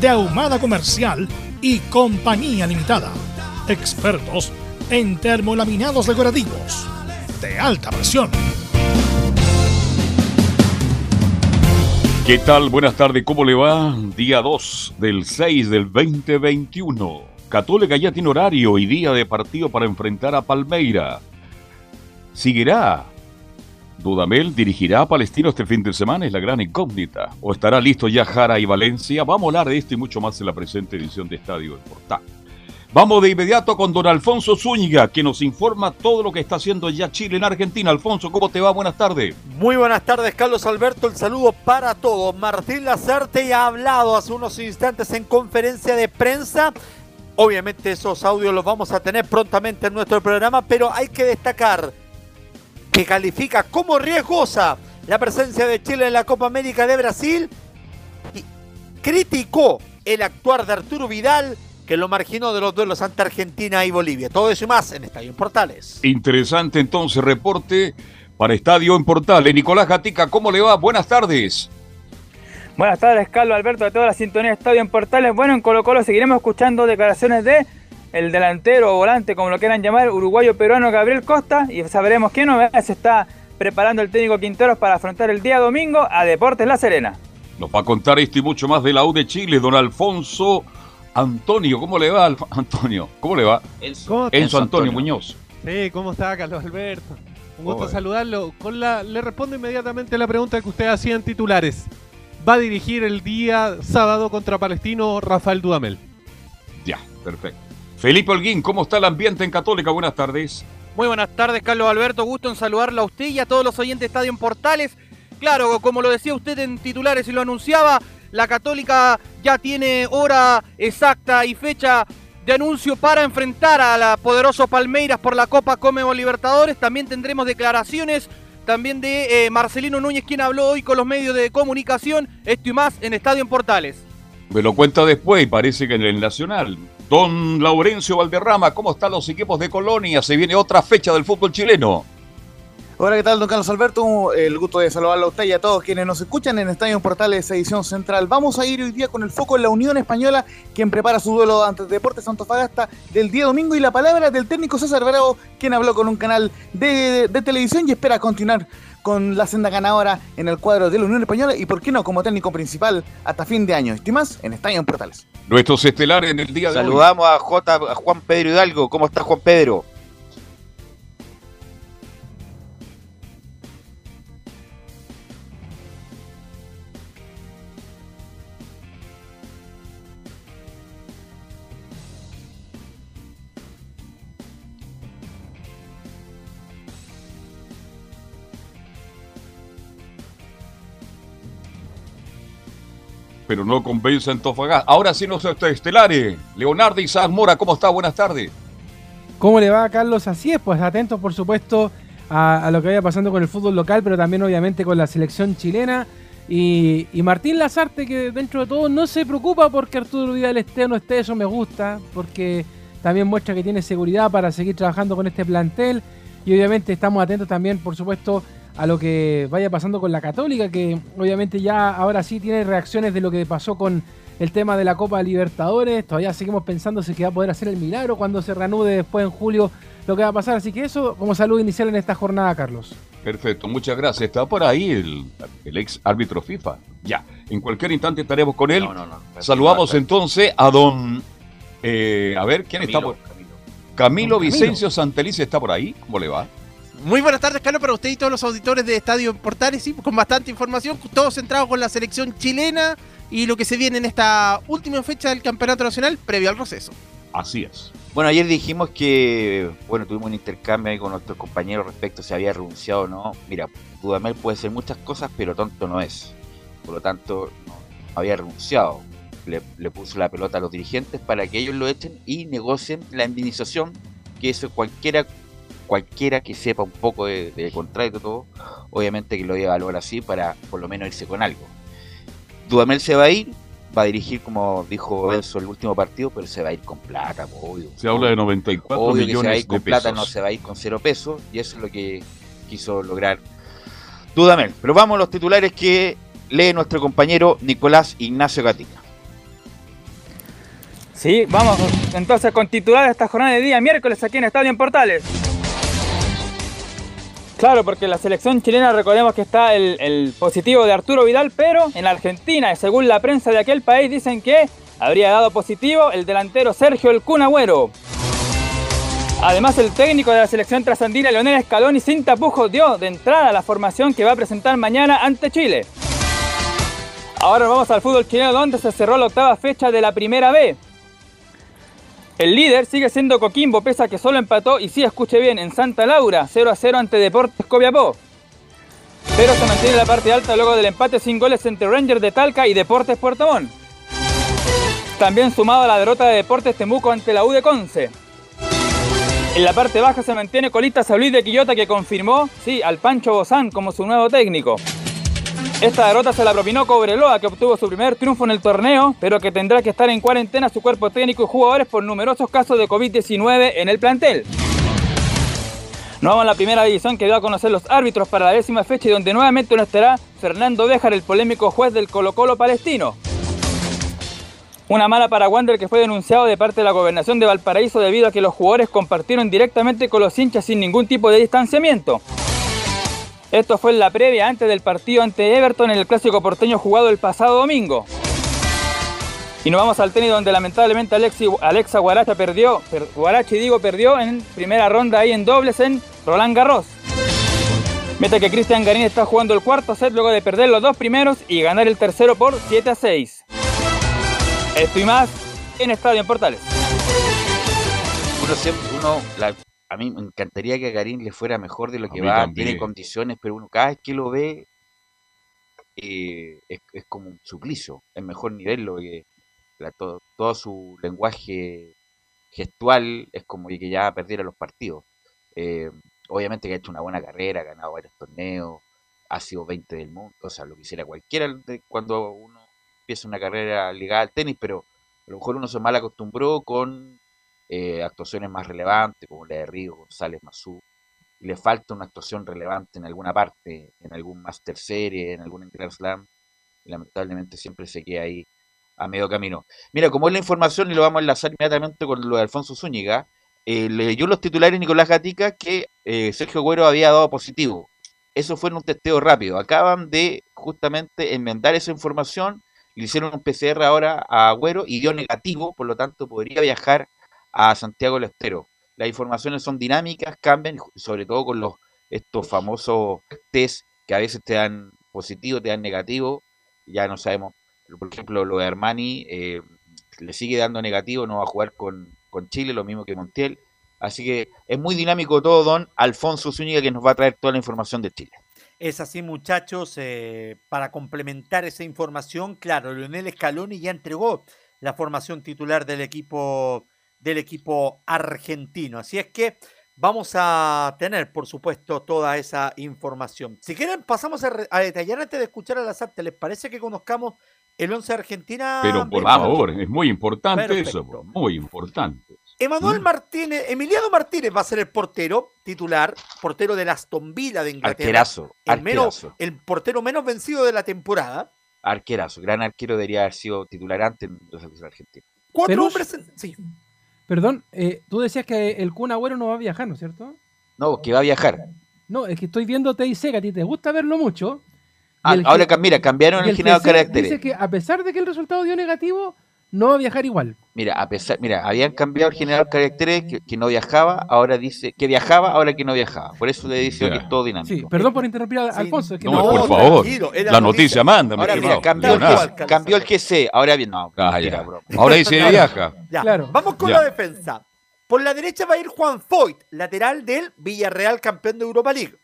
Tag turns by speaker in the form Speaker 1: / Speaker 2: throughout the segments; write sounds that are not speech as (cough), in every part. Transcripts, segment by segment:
Speaker 1: de Ahumada Comercial y Compañía Limitada. Expertos en termolaminados decorativos de alta presión.
Speaker 2: ¿Qué tal? Buenas tardes, ¿cómo le va? Día 2 del 6 del 2021. Católica ya tiene horario y día de partido para enfrentar a Palmeira. ¿Seguirá Dudamel dirigirá a Palestino este fin de semana, es la gran incógnita. ¿O estará listo ya Jara y Valencia? Vamos a hablar de esto y mucho más en la presente edición de Estadio del Portal. Vamos de inmediato con don Alfonso Zúñiga, que nos informa todo lo que está haciendo ya Chile en Argentina. Alfonso, ¿cómo te va? Buenas tardes.
Speaker 3: Muy buenas tardes, Carlos Alberto. El saludo para todos. Martín Lazarte ha hablado hace unos instantes en conferencia de prensa. Obviamente esos audios los vamos a tener prontamente en nuestro programa, pero hay que destacar que califica como riesgosa la presencia de Chile en la Copa América de Brasil y criticó el actuar de Arturo Vidal que lo marginó de los duelos ante Argentina y Bolivia. Todo eso y más en Estadio en Portales.
Speaker 2: Interesante entonces reporte para Estadio en Portales. Nicolás Gatica, ¿cómo le va? Buenas tardes.
Speaker 4: Buenas tardes, Carlos Alberto, de toda la sintonía de Estadio en Portales. Bueno, en Colo Colo seguiremos escuchando declaraciones de el delantero o volante, como lo quieran llamar, uruguayo peruano Gabriel Costa, y sabremos qué novedades se está preparando el técnico Quinteros para afrontar el día domingo a Deportes La Serena.
Speaker 2: Nos va a contar esto y mucho más de la U de Chile, don Alfonso Antonio. ¿Cómo le va, Antonio? ¿Cómo le va?
Speaker 5: Enzo, Antonio, Muñoz. Sí, ¿cómo está, Carlos Alberto? Un gusto saludarlo. Con la, le respondo inmediatamente a la pregunta que usted hacía en titulares. ¿Va a dirigir el día sábado contra Palestino Rafael Dudamel?
Speaker 2: Ya, perfecto. Felipe Holguín, ¿cómo está el ambiente en Católica? Buenas tardes.
Speaker 6: Muy buenas tardes, Carlos Alberto. Gusto en saludarlo a usted y a todos los oyentes de Estadio en Portales. Claro, como lo decía usted en titulares y lo anunciaba, la Católica ya tiene hora exacta y fecha de anuncio para enfrentar a la poderoso Palmeiras por la Copa Comebo Libertadores. También tendremos declaraciones también de eh, Marcelino Núñez, quien habló hoy con los medios de comunicación. Esto y más en Estadio en Portales.
Speaker 2: Me lo cuenta después, parece que en el Nacional. Don Laurencio Valderrama, ¿cómo están los equipos de Colonia? Se viene otra fecha del fútbol chileno.
Speaker 7: Hola, ¿qué tal, don Carlos Alberto? El gusto de saludarlo a usted y a todos quienes nos escuchan en Estadio Portales Edición Central. Vamos a ir hoy día con el foco en la Unión Española, quien prepara su duelo ante Deportes Antofagasta del día domingo y la palabra del técnico César Bravo, quien habló con un canal de televisión y espera continuar con la senda ganadora en el cuadro de la Unión Española y, por qué no, como técnico principal hasta fin de año. Estimas en Estadio en Portales.
Speaker 2: Nuestros estelares en el día de
Speaker 3: Saludamos a, J, a Juan Pedro Hidalgo. ¿Cómo está Juan Pedro?
Speaker 2: Pero no convence a Antofagasta. Ahora sí nos estelares. Leonardo Isaac Mora, ¿cómo está? Buenas tardes.
Speaker 8: ¿Cómo le va, Carlos? Así es, pues atentos, por supuesto, a, lo que vaya pasando con el fútbol local, pero también, obviamente, con la selección chilena. Y, Martín Lazarte, que dentro de todo no se preocupa porque Arturo Vidal esté o no esté, eso me gusta, porque también muestra que tiene seguridad para seguir trabajando con este plantel. Y obviamente estamos atentos también, por supuesto, a lo que vaya pasando con la Católica, que obviamente ya ahora sí tiene reacciones de lo que pasó con el tema de la Copa Libertadores. Todavía seguimos pensando si que va a poder hacer el milagro cuando se reanude después en julio lo que va a pasar. Así que eso como salud inicial en esta jornada, Carlos.
Speaker 2: Perfecto, muchas gracias. Está por ahí el, ex árbitro FIFA. Ya, en cualquier instante estaremos con él. Saludamos entonces a don... Eh, a ver, ¿quién está por...? Camilo, Camilo Vicencio Santelice está por ahí. ¿Cómo le va?
Speaker 9: Muy buenas tardes, Carlos, para usted y todos los auditores de Estadio Portales, sí, con bastante información, todos centrados con la selección chilena y lo que se viene en esta última fecha del Campeonato Nacional previo al proceso.
Speaker 2: Así es.
Speaker 10: Bueno, ayer dijimos que, bueno, tuvimos un intercambio ahí con nuestros compañeros respecto a si había renunciado o no. Mira, Dudamel puede ser muchas cosas, pero tonto no es. Por lo tanto, no, había renunciado. Le, puso la pelota a los dirigentes para que ellos lo echen y negocien la indemnización, que eso cualquiera cualquiera que sepa un poco de, de contrato todo, obviamente que lo iba a evaluar así para por lo menos irse con algo. Dudamel se va a ir, va a dirigir, como dijo Enzo, el último partido, pero se va a ir con plata, obvio.
Speaker 2: Se habla de 94 millones que se va a ir
Speaker 10: con plata, no se va a ir con cero pesos, y eso es lo que quiso lograr Dudamel. Pero vamos a los titulares que lee nuestro compañero Nicolás Ignacio Gatica.
Speaker 4: Sí, vamos entonces con titulares esta jornada de día miércoles aquí en Estadio en Portales. Claro, porque la selección chilena recordemos que está el, positivo de Arturo Vidal, pero en Argentina, según la prensa de aquel país, dicen que habría dado positivo el delantero Sergio El Cunagüero. Además, el técnico de la selección trasandina, Leonel Scaloni, sin tapujos, dio de entrada la formación que va a presentar mañana ante Chile. Ahora vamos al fútbol chileno, donde se cerró la octava fecha de la primera B. El líder sigue siendo Coquimbo, pese a que solo empató, y sí, escuche bien, en Santa Laura, 0 a 0 ante Deportes Copiapó. Pero se mantiene la parte alta luego del empate sin goles entre Rangers de Talca y Deportes Puerto Montt. También sumado a la derrota de Deportes Temuco ante la U de Conce. En la parte baja se mantiene Colita San Luis de Quillota que confirmó, sí, al Pancho Bozán como su nuevo técnico. Esta derrota se la propinó Cobreloa, que obtuvo su primer triunfo en el torneo, pero que tendrá que estar en cuarentena su cuerpo técnico y jugadores por numerosos casos de COVID-19 en el plantel. Nos vamos a la primera división que dio a conocer los árbitros para la décima fecha y donde nuevamente no estará Fernando Béjar, el polémico juez del Colo Colo palestino. Una mala para Wander que fue denunciado de parte de la gobernación de Valparaíso debido a que los jugadores compartieron directamente con los hinchas sin ningún tipo de distanciamiento. Esto fue en la previa antes del partido ante Everton en el clásico porteño jugado el pasado domingo. Y nos vamos al tenis donde lamentablemente Alexa Guaracha perdió, Guarachi digo perdió en primera ronda ahí en dobles en Roland Garros. Mete que Cristian Garín está jugando el cuarto set luego de perder los dos primeros y ganar el tercero por 7 a 6. Esto y más en Estadio en Portales.
Speaker 10: Uno, uno la, a mí me encantaría que a Garín le fuera mejor de lo que va, tiene condiciones, pero uno cada vez que lo ve eh, es, como un suplicio, es mejor nivel lo que todo, su lenguaje gestual es como que ya perdiera los partidos. Eh, obviamente que ha hecho una buena carrera, ha ganado varios torneos, ha sido 20 del mundo, o sea, lo quisiera cualquiera de cuando uno empieza una carrera ligada al tenis, pero a lo mejor uno se mal acostumbró con eh, actuaciones más relevantes, como la de Río González Mazú, y le falta una actuación relevante en alguna parte, en algún Master Series, en algún Grand Slam, lamentablemente siempre se queda ahí a medio camino. Mira, como es la información, y lo vamos a enlazar inmediatamente con lo de Alfonso Zúñiga, eh, leyó los titulares Nicolás Gatica que eh, Sergio Güero había dado positivo. Eso fue en un testeo rápido. Acaban de justamente enmendar esa información, le hicieron un PCR ahora a Güero y dio negativo, por lo tanto podría viajar a Santiago del Estero. Las informaciones son dinámicas, cambian, sobre todo con los estos famosos test que a veces te dan positivo, te dan negativo, ya no sabemos. Por ejemplo, lo de Armani eh, le sigue dando negativo, no va a jugar con, con Chile, lo mismo que Montiel. Así que es muy dinámico todo, don Alfonso Zúñiga, que nos va a traer toda la información de Chile.
Speaker 3: Es así, muchachos. Eh, para complementar esa información, claro, Leonel Scaloni ya entregó la formación titular del equipo del equipo argentino. Así es que vamos a tener, por supuesto, toda esa información. Si quieren, pasamos a, detallar antes de escuchar a la SAT. ¿Les parece que conozcamos el 11 de Argentina?
Speaker 2: Pero por favor, es muy importante eso, muy importante.
Speaker 3: Emanuel ¿Mm? Martínez, Emiliano Martínez va a ser el portero titular, portero de Aston Villa de Inglaterra.
Speaker 10: Arquerazo,
Speaker 3: el, Menos, el portero menos vencido de la temporada.
Speaker 10: Arquerazo, gran arquero debería haber sido titular antes en los argentinos.
Speaker 3: Cuatro hombres, sí.
Speaker 8: Perdón, eh, tú decías que el Kun Agüero no va a viajar, ¿no es cierto?
Speaker 10: No, que va a viajar.
Speaker 8: No, es que estoy viendo TIC, que a ti te gusta verlo mucho.
Speaker 10: Ah, ahora, mira, cambiaron el, generador de caracteres.
Speaker 8: Dice que a pesar de que el resultado dio negativo, no va a viajar igual.
Speaker 10: Mira, a pesar, mira, habían cambiado el generador de caracteres que, no viajaba, ahora dice que viajaba, ahora que no viajaba. Por eso le dice que es todo dinámico. Sí,
Speaker 8: perdón por interrumpir a Alfonso.
Speaker 2: no, por favor. la noticia, manda.
Speaker 10: Ahora mira, cambió, el, cambió el GC, ahora bien, no.
Speaker 2: Ah, ahora dice viaja.
Speaker 3: Claro. Vamos con la defensa. Por la derecha va a ir Juan Foyt, lateral del Villarreal, campeón de Europa League.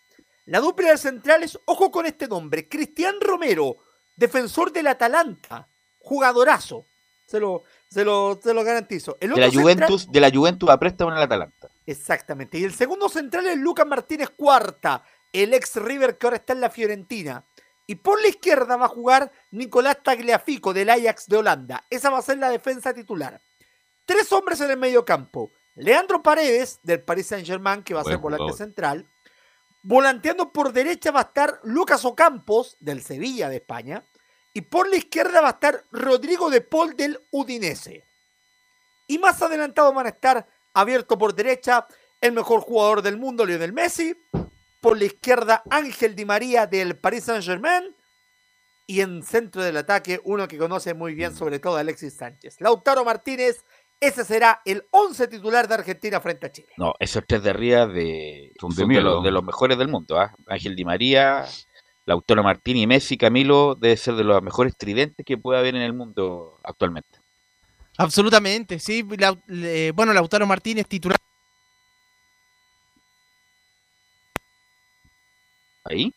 Speaker 3: La dupla de centrales, ojo con este nombre, Cristian Romero, defensor del Atalanta, jugadorazo. Se lo, se lo, se lo garantizo.
Speaker 10: de, la Juventus, de la Juventus a préstamo en el Atalanta.
Speaker 3: Exactamente. Y el segundo central es Lucas Martínez Cuarta, el ex River que ahora está en la Fiorentina. Y por la izquierda va a jugar Nicolás Tagliafico del Ajax de Holanda. Esa va a ser la defensa titular. Tres hombres en el medio campo. Leandro Paredes, del Paris Saint-Germain, que va a ser volante central. Volanteando por derecha va a estar Lucas Ocampos, del Sevilla de España. Y por la izquierda va a estar Rodrigo de Paul, del Udinese. Y más adelantado van a estar, abierto por derecha, el mejor jugador del mundo, Lionel Messi. Por la izquierda, Ángel Di María, del Paris Saint-Germain. Y en centro del ataque, uno que conoce muy bien, sobre todo Alexis Sánchez. Lautaro Martínez ese será el 11 titular de Argentina frente a Chile.
Speaker 10: No, esos tres de arriba de, son de, los, mejores del mundo. ¿ah? Ángel Di María, Lautaro Martín y Messi, Camilo, debe ser de los mejores tridentes que puede haber en el mundo actualmente.
Speaker 9: Absolutamente, sí. bueno, Lautaro Martínez titular.
Speaker 10: ¿Ahí?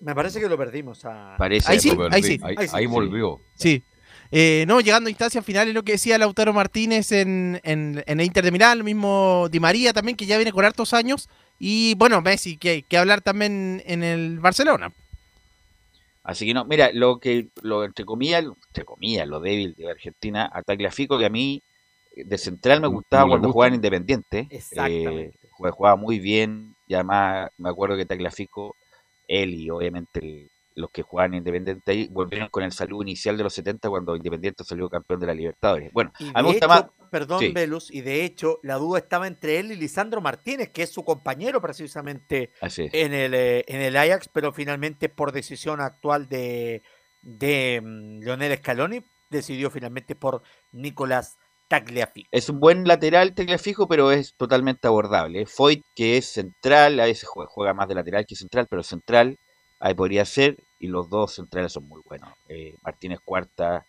Speaker 3: Me parece que lo perdimos.
Speaker 10: Parece
Speaker 9: ahí sí, ahí sí.
Speaker 2: Ahí, volvió.
Speaker 9: Sí. Eh, no, llegando a instancias finales, lo que decía Lautaro Martínez en, en, el Inter de Milán, lo mismo Di María también, que ya viene con hartos años. Y bueno, Messi, que, que hablar también en el Barcelona.
Speaker 10: Así que no, mira, lo que, lo, entre comillas, entre comillas, lo débil de Argentina, a Tagliafico, que a mí de central me gustaba cuando jugaba en Independiente.
Speaker 3: Exactamente.
Speaker 10: Eh, jugaba, muy bien, y además me acuerdo que Tagliafico, él y obviamente el, los que jugaban Independiente ahí volvieron con el saludo inicial de los 70 cuando Independiente salió campeón de la Libertadores. Bueno,
Speaker 3: a mí me gusta más. Perdón, Velus, y de hecho la duda estaba entre él y Lisandro Martínez, que es su compañero precisamente en el, eh, en el Ajax, pero finalmente por decisión actual de, de mm, Leonel Scaloni decidió finalmente por Nicolás Tagliafico.
Speaker 10: Es un buen lateral Tagliafico, pero es totalmente abordable. Foyt, que es central, a veces juega, juega más de lateral que central, pero central, ahí podría ser y los dos centrales son muy buenos. Eh, Martínez Cuarta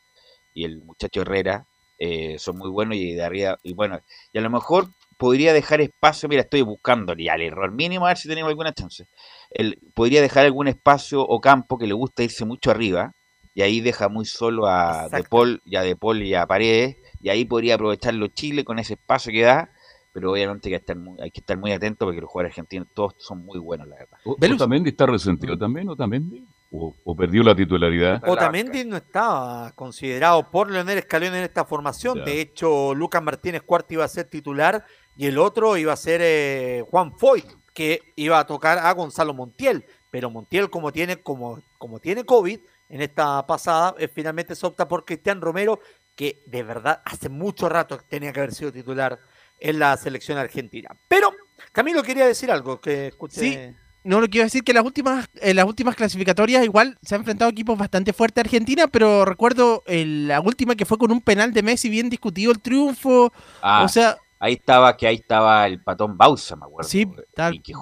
Speaker 10: y el muchacho Herrera eh, son muy buenos y de arriba, y bueno, y a lo mejor podría dejar espacio, mira, estoy buscando ya el error mínimo a ver si tenemos alguna chance. El, podría dejar algún espacio o campo que le gusta irse mucho arriba y ahí deja muy solo a De Paul, y a De Paul y a Paredes y ahí podría aprovecharlo Chile con ese espacio que da pero obviamente hay que estar muy, hay que estar muy atento porque los jugadores argentinos todos son muy buenos, la verdad.
Speaker 2: ¿Otamendi está resentido también, Otamendi? o, perdió la titularidad.
Speaker 3: Otamendi no estaba considerado por Leonel Escalón en esta formación. De hecho, Lucas Martínez Cuarto iba a ser titular y el otro iba a ser eh, Juan Foy, que iba a tocar a Gonzalo Montiel. Pero Montiel, como tiene, como, como tiene COVID en esta pasada, eh, finalmente se opta por Cristian Romero, que de verdad hace mucho rato tenía que haber sido titular en la selección argentina. Pero Camilo quería decir algo que escuché.
Speaker 9: No, lo quiero decir que las últimas, en las últimas clasificatorias igual se han enfrentado equipos bastante fuertes a Argentina, pero recuerdo la última que fue con un penal de Messi bien discutido el triunfo.
Speaker 10: Ah,
Speaker 9: o sea,
Speaker 10: ahí estaba que ahí estaba el patón Bausa, me acuerdo.
Speaker 9: Sí,
Speaker 10: tal. Y que,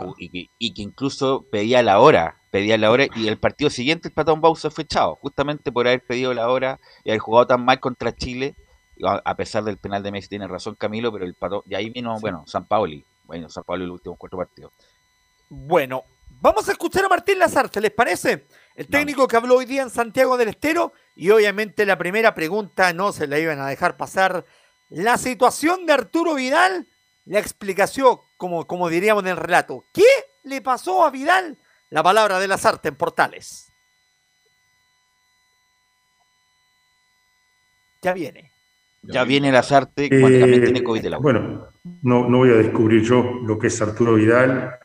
Speaker 10: y, que, incluso pedía la hora, pedía la hora y el partido siguiente el patón Bausa fue echado, justamente por haber pedido la hora y haber jugado tan mal contra Chile, a pesar del penal de Messi, tiene razón Camilo, pero el patón, y ahí vino, bueno, San Paoli, bueno, San Paoli los últimos cuatro partidos.
Speaker 3: Bueno, vamos a escuchar a Martín Lazarte, ¿les parece? El técnico que habló hoy día en Santiago del Estero y obviamente la primera pregunta no se la iban a dejar pasar. La situación de Arturo Vidal, la explicación, como, como diríamos en el relato. ¿Qué le pasó a Vidal? La palabra de Lazarte en Portales. Ya viene.
Speaker 10: Ya viene Lazarte cuando también tiene COVID de la
Speaker 11: Bueno, no, no voy a descubrir yo lo que es Arturo Vidal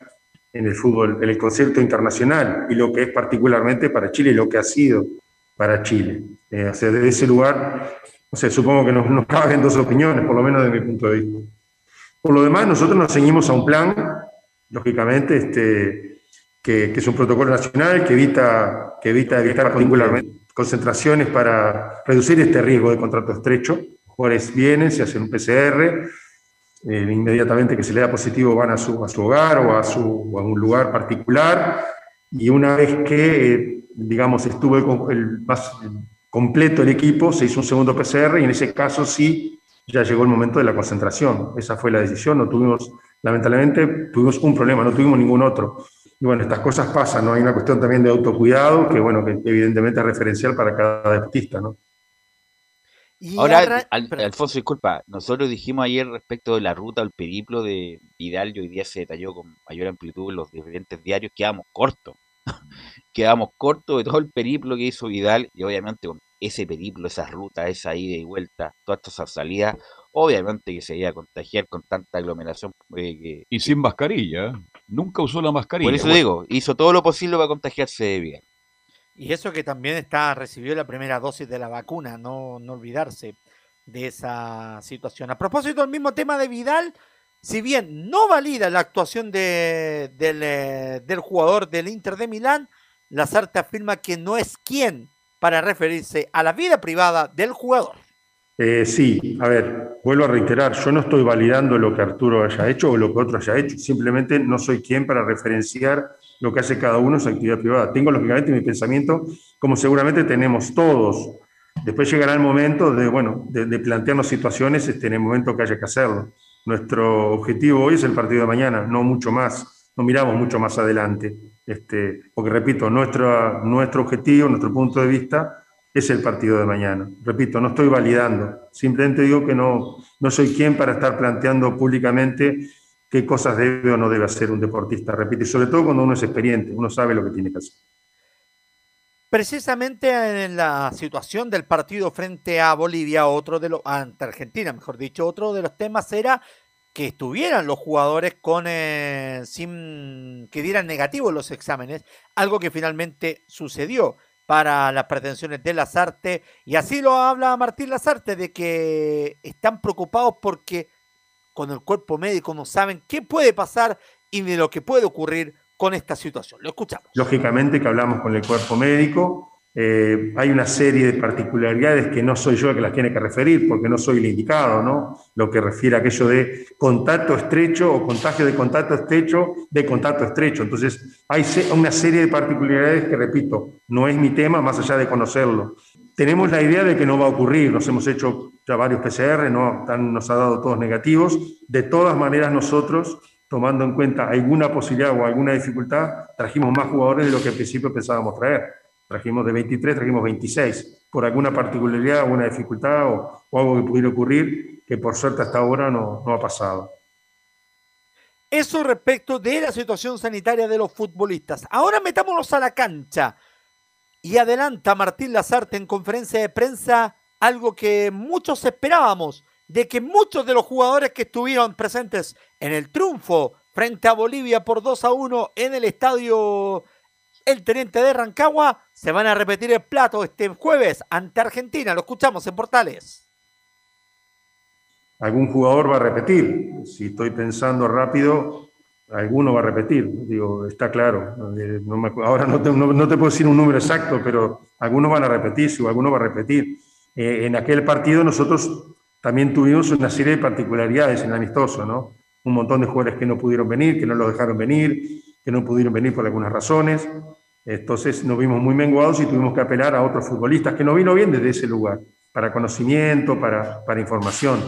Speaker 11: en el fútbol, en el concepto internacional y lo que es particularmente para Chile y lo que ha sido para Chile. Eh, o sea, desde ese lugar, no sé, supongo que nos, nos caben dos opiniones, por lo menos desde mi punto de vista. Por lo demás, nosotros nos ceñimos a un plan, lógicamente, este, que, es un protocolo nacional que evita, que evita evitar particularmente concentraciones para reducir este riesgo de contrato estrecho. Jugadores vienen, se hacen un PCR, eh, inmediatamente que se le da positivo van a su, a su hogar o a, su, a un lugar particular y una vez que, eh, digamos, estuvo el, más completo el equipo, se hizo un segundo PCR y en ese caso sí ya llegó el momento de la concentración. Esa fue la decisión, no tuvimos, lamentablemente, tuvimos un problema, no tuvimos ningún otro. Y bueno, estas cosas pasan, ¿no? Hay una cuestión también de autocuidado que, bueno, que evidentemente es referencial para cada deportista, ¿no?
Speaker 10: Ahora, Alfonso, disculpa, nosotros dijimos ayer respecto de la ruta, el periplo de Vidal, y hoy día se detalló con mayor amplitud en los diferentes diarios, quedamos cortos. (laughs) quedamos cortos de todo el periplo que hizo Vidal, y obviamente con ese periplo, esa ruta, esa ida y vuelta, todas estas salidas, obviamente que se iba a contagiar con tanta aglomeración.
Speaker 2: Eh, y sin mascarilla, nunca usó la mascarilla.
Speaker 10: Por eso digo, hizo todo lo posible para contagiarse de bien.
Speaker 3: Y eso que también está recibió la primera dosis de la vacuna, no, no olvidarse de esa situación. A propósito del mismo tema de Vidal, si bien no valida la actuación de, del, eh, del jugador del Inter de Milán, Lazarte afirma que no es quien para referirse a la vida privada del jugador.
Speaker 11: Eh, sí, a ver, vuelvo a reiterar, yo no estoy validando lo que Arturo haya hecho o lo que otro haya hecho, simplemente no soy quien para referenciar lo que hace cada uno en su actividad privada. Tengo lógicamente mi pensamiento, como seguramente tenemos todos. Después llegará el momento de, bueno, de, plantearnos situaciones este, en el momento que haya que hacerlo. Nuestro objetivo hoy es el partido de mañana, no mucho más, no miramos mucho más adelante. Este, porque repito, nuestro, nuestro objetivo, nuestro punto de vista es el partido de mañana. Repito, no estoy validando, simplemente digo que no, no soy quien para estar planteando públicamente qué cosas debe o no debe hacer un deportista. Repito, y sobre todo cuando uno es experiente, uno sabe lo que tiene que hacer.
Speaker 3: Precisamente en la situación del partido frente a Bolivia, otro de los, ante Argentina, mejor dicho, otro de los temas era que estuvieran los jugadores con eh, sin que dieran negativos los exámenes, algo que finalmente sucedió para las pretensiones de Lazarte. Y así lo habla Martín Lazarte, de que están preocupados porque con el cuerpo médico no saben qué puede pasar y de lo que puede ocurrir con esta situación. Lo escuchamos.
Speaker 11: Lógicamente que hablamos con el cuerpo médico, eh, hay una serie de particularidades que no soy yo el que las tiene que referir, porque no soy el indicado, ¿no? Lo que refiere a aquello de contacto estrecho o contagio de contacto estrecho de contacto estrecho. Entonces, hay una serie de particularidades que, repito, no es mi tema, más allá de conocerlo. Tenemos la idea de que no va a ocurrir, nos hemos hecho ya varios PCR, no, nos ha dado todos negativos. De todas maneras, nosotros, tomando en cuenta alguna posibilidad o alguna dificultad, trajimos más jugadores de lo que al principio pensábamos traer Trajimos de 23, trajimos 26, por alguna particularidad, alguna dificultad o, algo que pudiera ocurrir, que por suerte hasta ahora no, no ha pasado.
Speaker 3: Eso respecto de la situación sanitaria de los futbolistas. Ahora metámonos a la cancha. Y adelanta Martín Lazarte en conferencia de prensa algo que muchos esperábamos, de que muchos de los jugadores que estuvieron presentes en el triunfo frente a Bolivia por 2 a 1 en el estadio el teniente de Rancagua, se van a repetir el plato este jueves ante Argentina. Lo escuchamos en Portales.
Speaker 11: Algún jugador va a repetir. Si estoy pensando rápido, alguno va a repetir. Digo, está claro. ahora no te, puedo decir un número exacto, pero algunos van a repetir, si alguno va a repetir. Eh, en aquel partido nosotros también tuvimos una serie de particularidades en amistoso, ¿no? Un montón de jugadores que no pudieron venir, que no los dejaron venir, que no pudieron venir por algunas razones. Entonces nos vimos muy menguados y tuvimos que apelar a otros futbolistas que no vino bien desde ese lugar, para conocimiento, para, para información.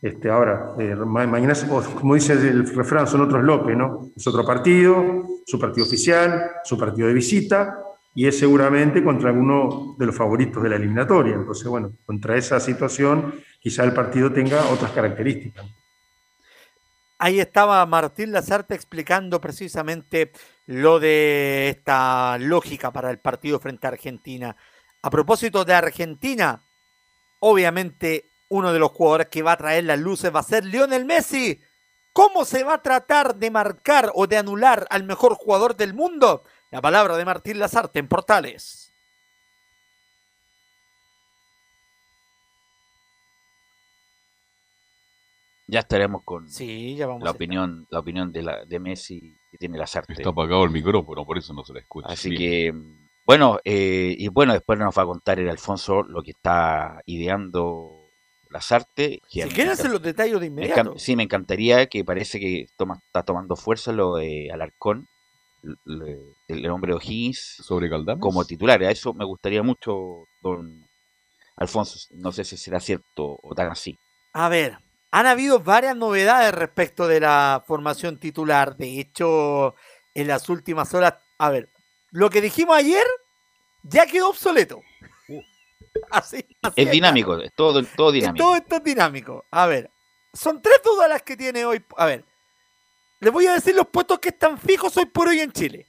Speaker 11: Este, ahora, eh, mañana, como dice el refrán, son otros López, ¿no? Es otro partido, su partido oficial, su partido de visita, y es seguramente contra alguno de los favoritos de la eliminatoria. Entonces, bueno, contra esa situación, quizá el partido tenga otras características.
Speaker 3: Ahí estaba Martín Lazarte explicando precisamente lo de esta lógica para el partido frente a Argentina. A propósito de Argentina, obviamente uno de los jugadores que va a traer las luces va a ser Lionel Messi. ¿Cómo se va a tratar de marcar o de anular al mejor jugador del mundo? La palabra de Martín Lazarte en Portales.
Speaker 10: Ya estaremos con
Speaker 3: sí, ya vamos
Speaker 10: la opinión la opinión de la de Messi tiene la Sarte.
Speaker 2: Está apagado el micrófono, por eso no se la escucha.
Speaker 10: Así que, bueno, eh, y bueno, después nos va a contar el Alfonso lo que está ideando Lazarte.
Speaker 3: Si quieren hacer los detalles de inmediato.
Speaker 10: sí, me encantaría que parece que toma, está tomando fuerza lo de Alarcón, el, hombre de O'Higgins.
Speaker 2: Sobre Caldames.
Speaker 10: Como titular. A eso me gustaría mucho, don Alfonso. No sé si será cierto o tan así.
Speaker 3: A ver, han habido varias novedades respecto de la formación titular. De hecho, en las últimas horas, a ver, lo que dijimos ayer ya quedó obsoleto. Uh. (laughs)
Speaker 10: Así, es dinámico, es todo, todo dinámico.
Speaker 3: todo esto es dinámico. A ver, son tres dudas las que tiene hoy. A ver, les voy a decir los puestos que están fijos hoy por hoy en Chile.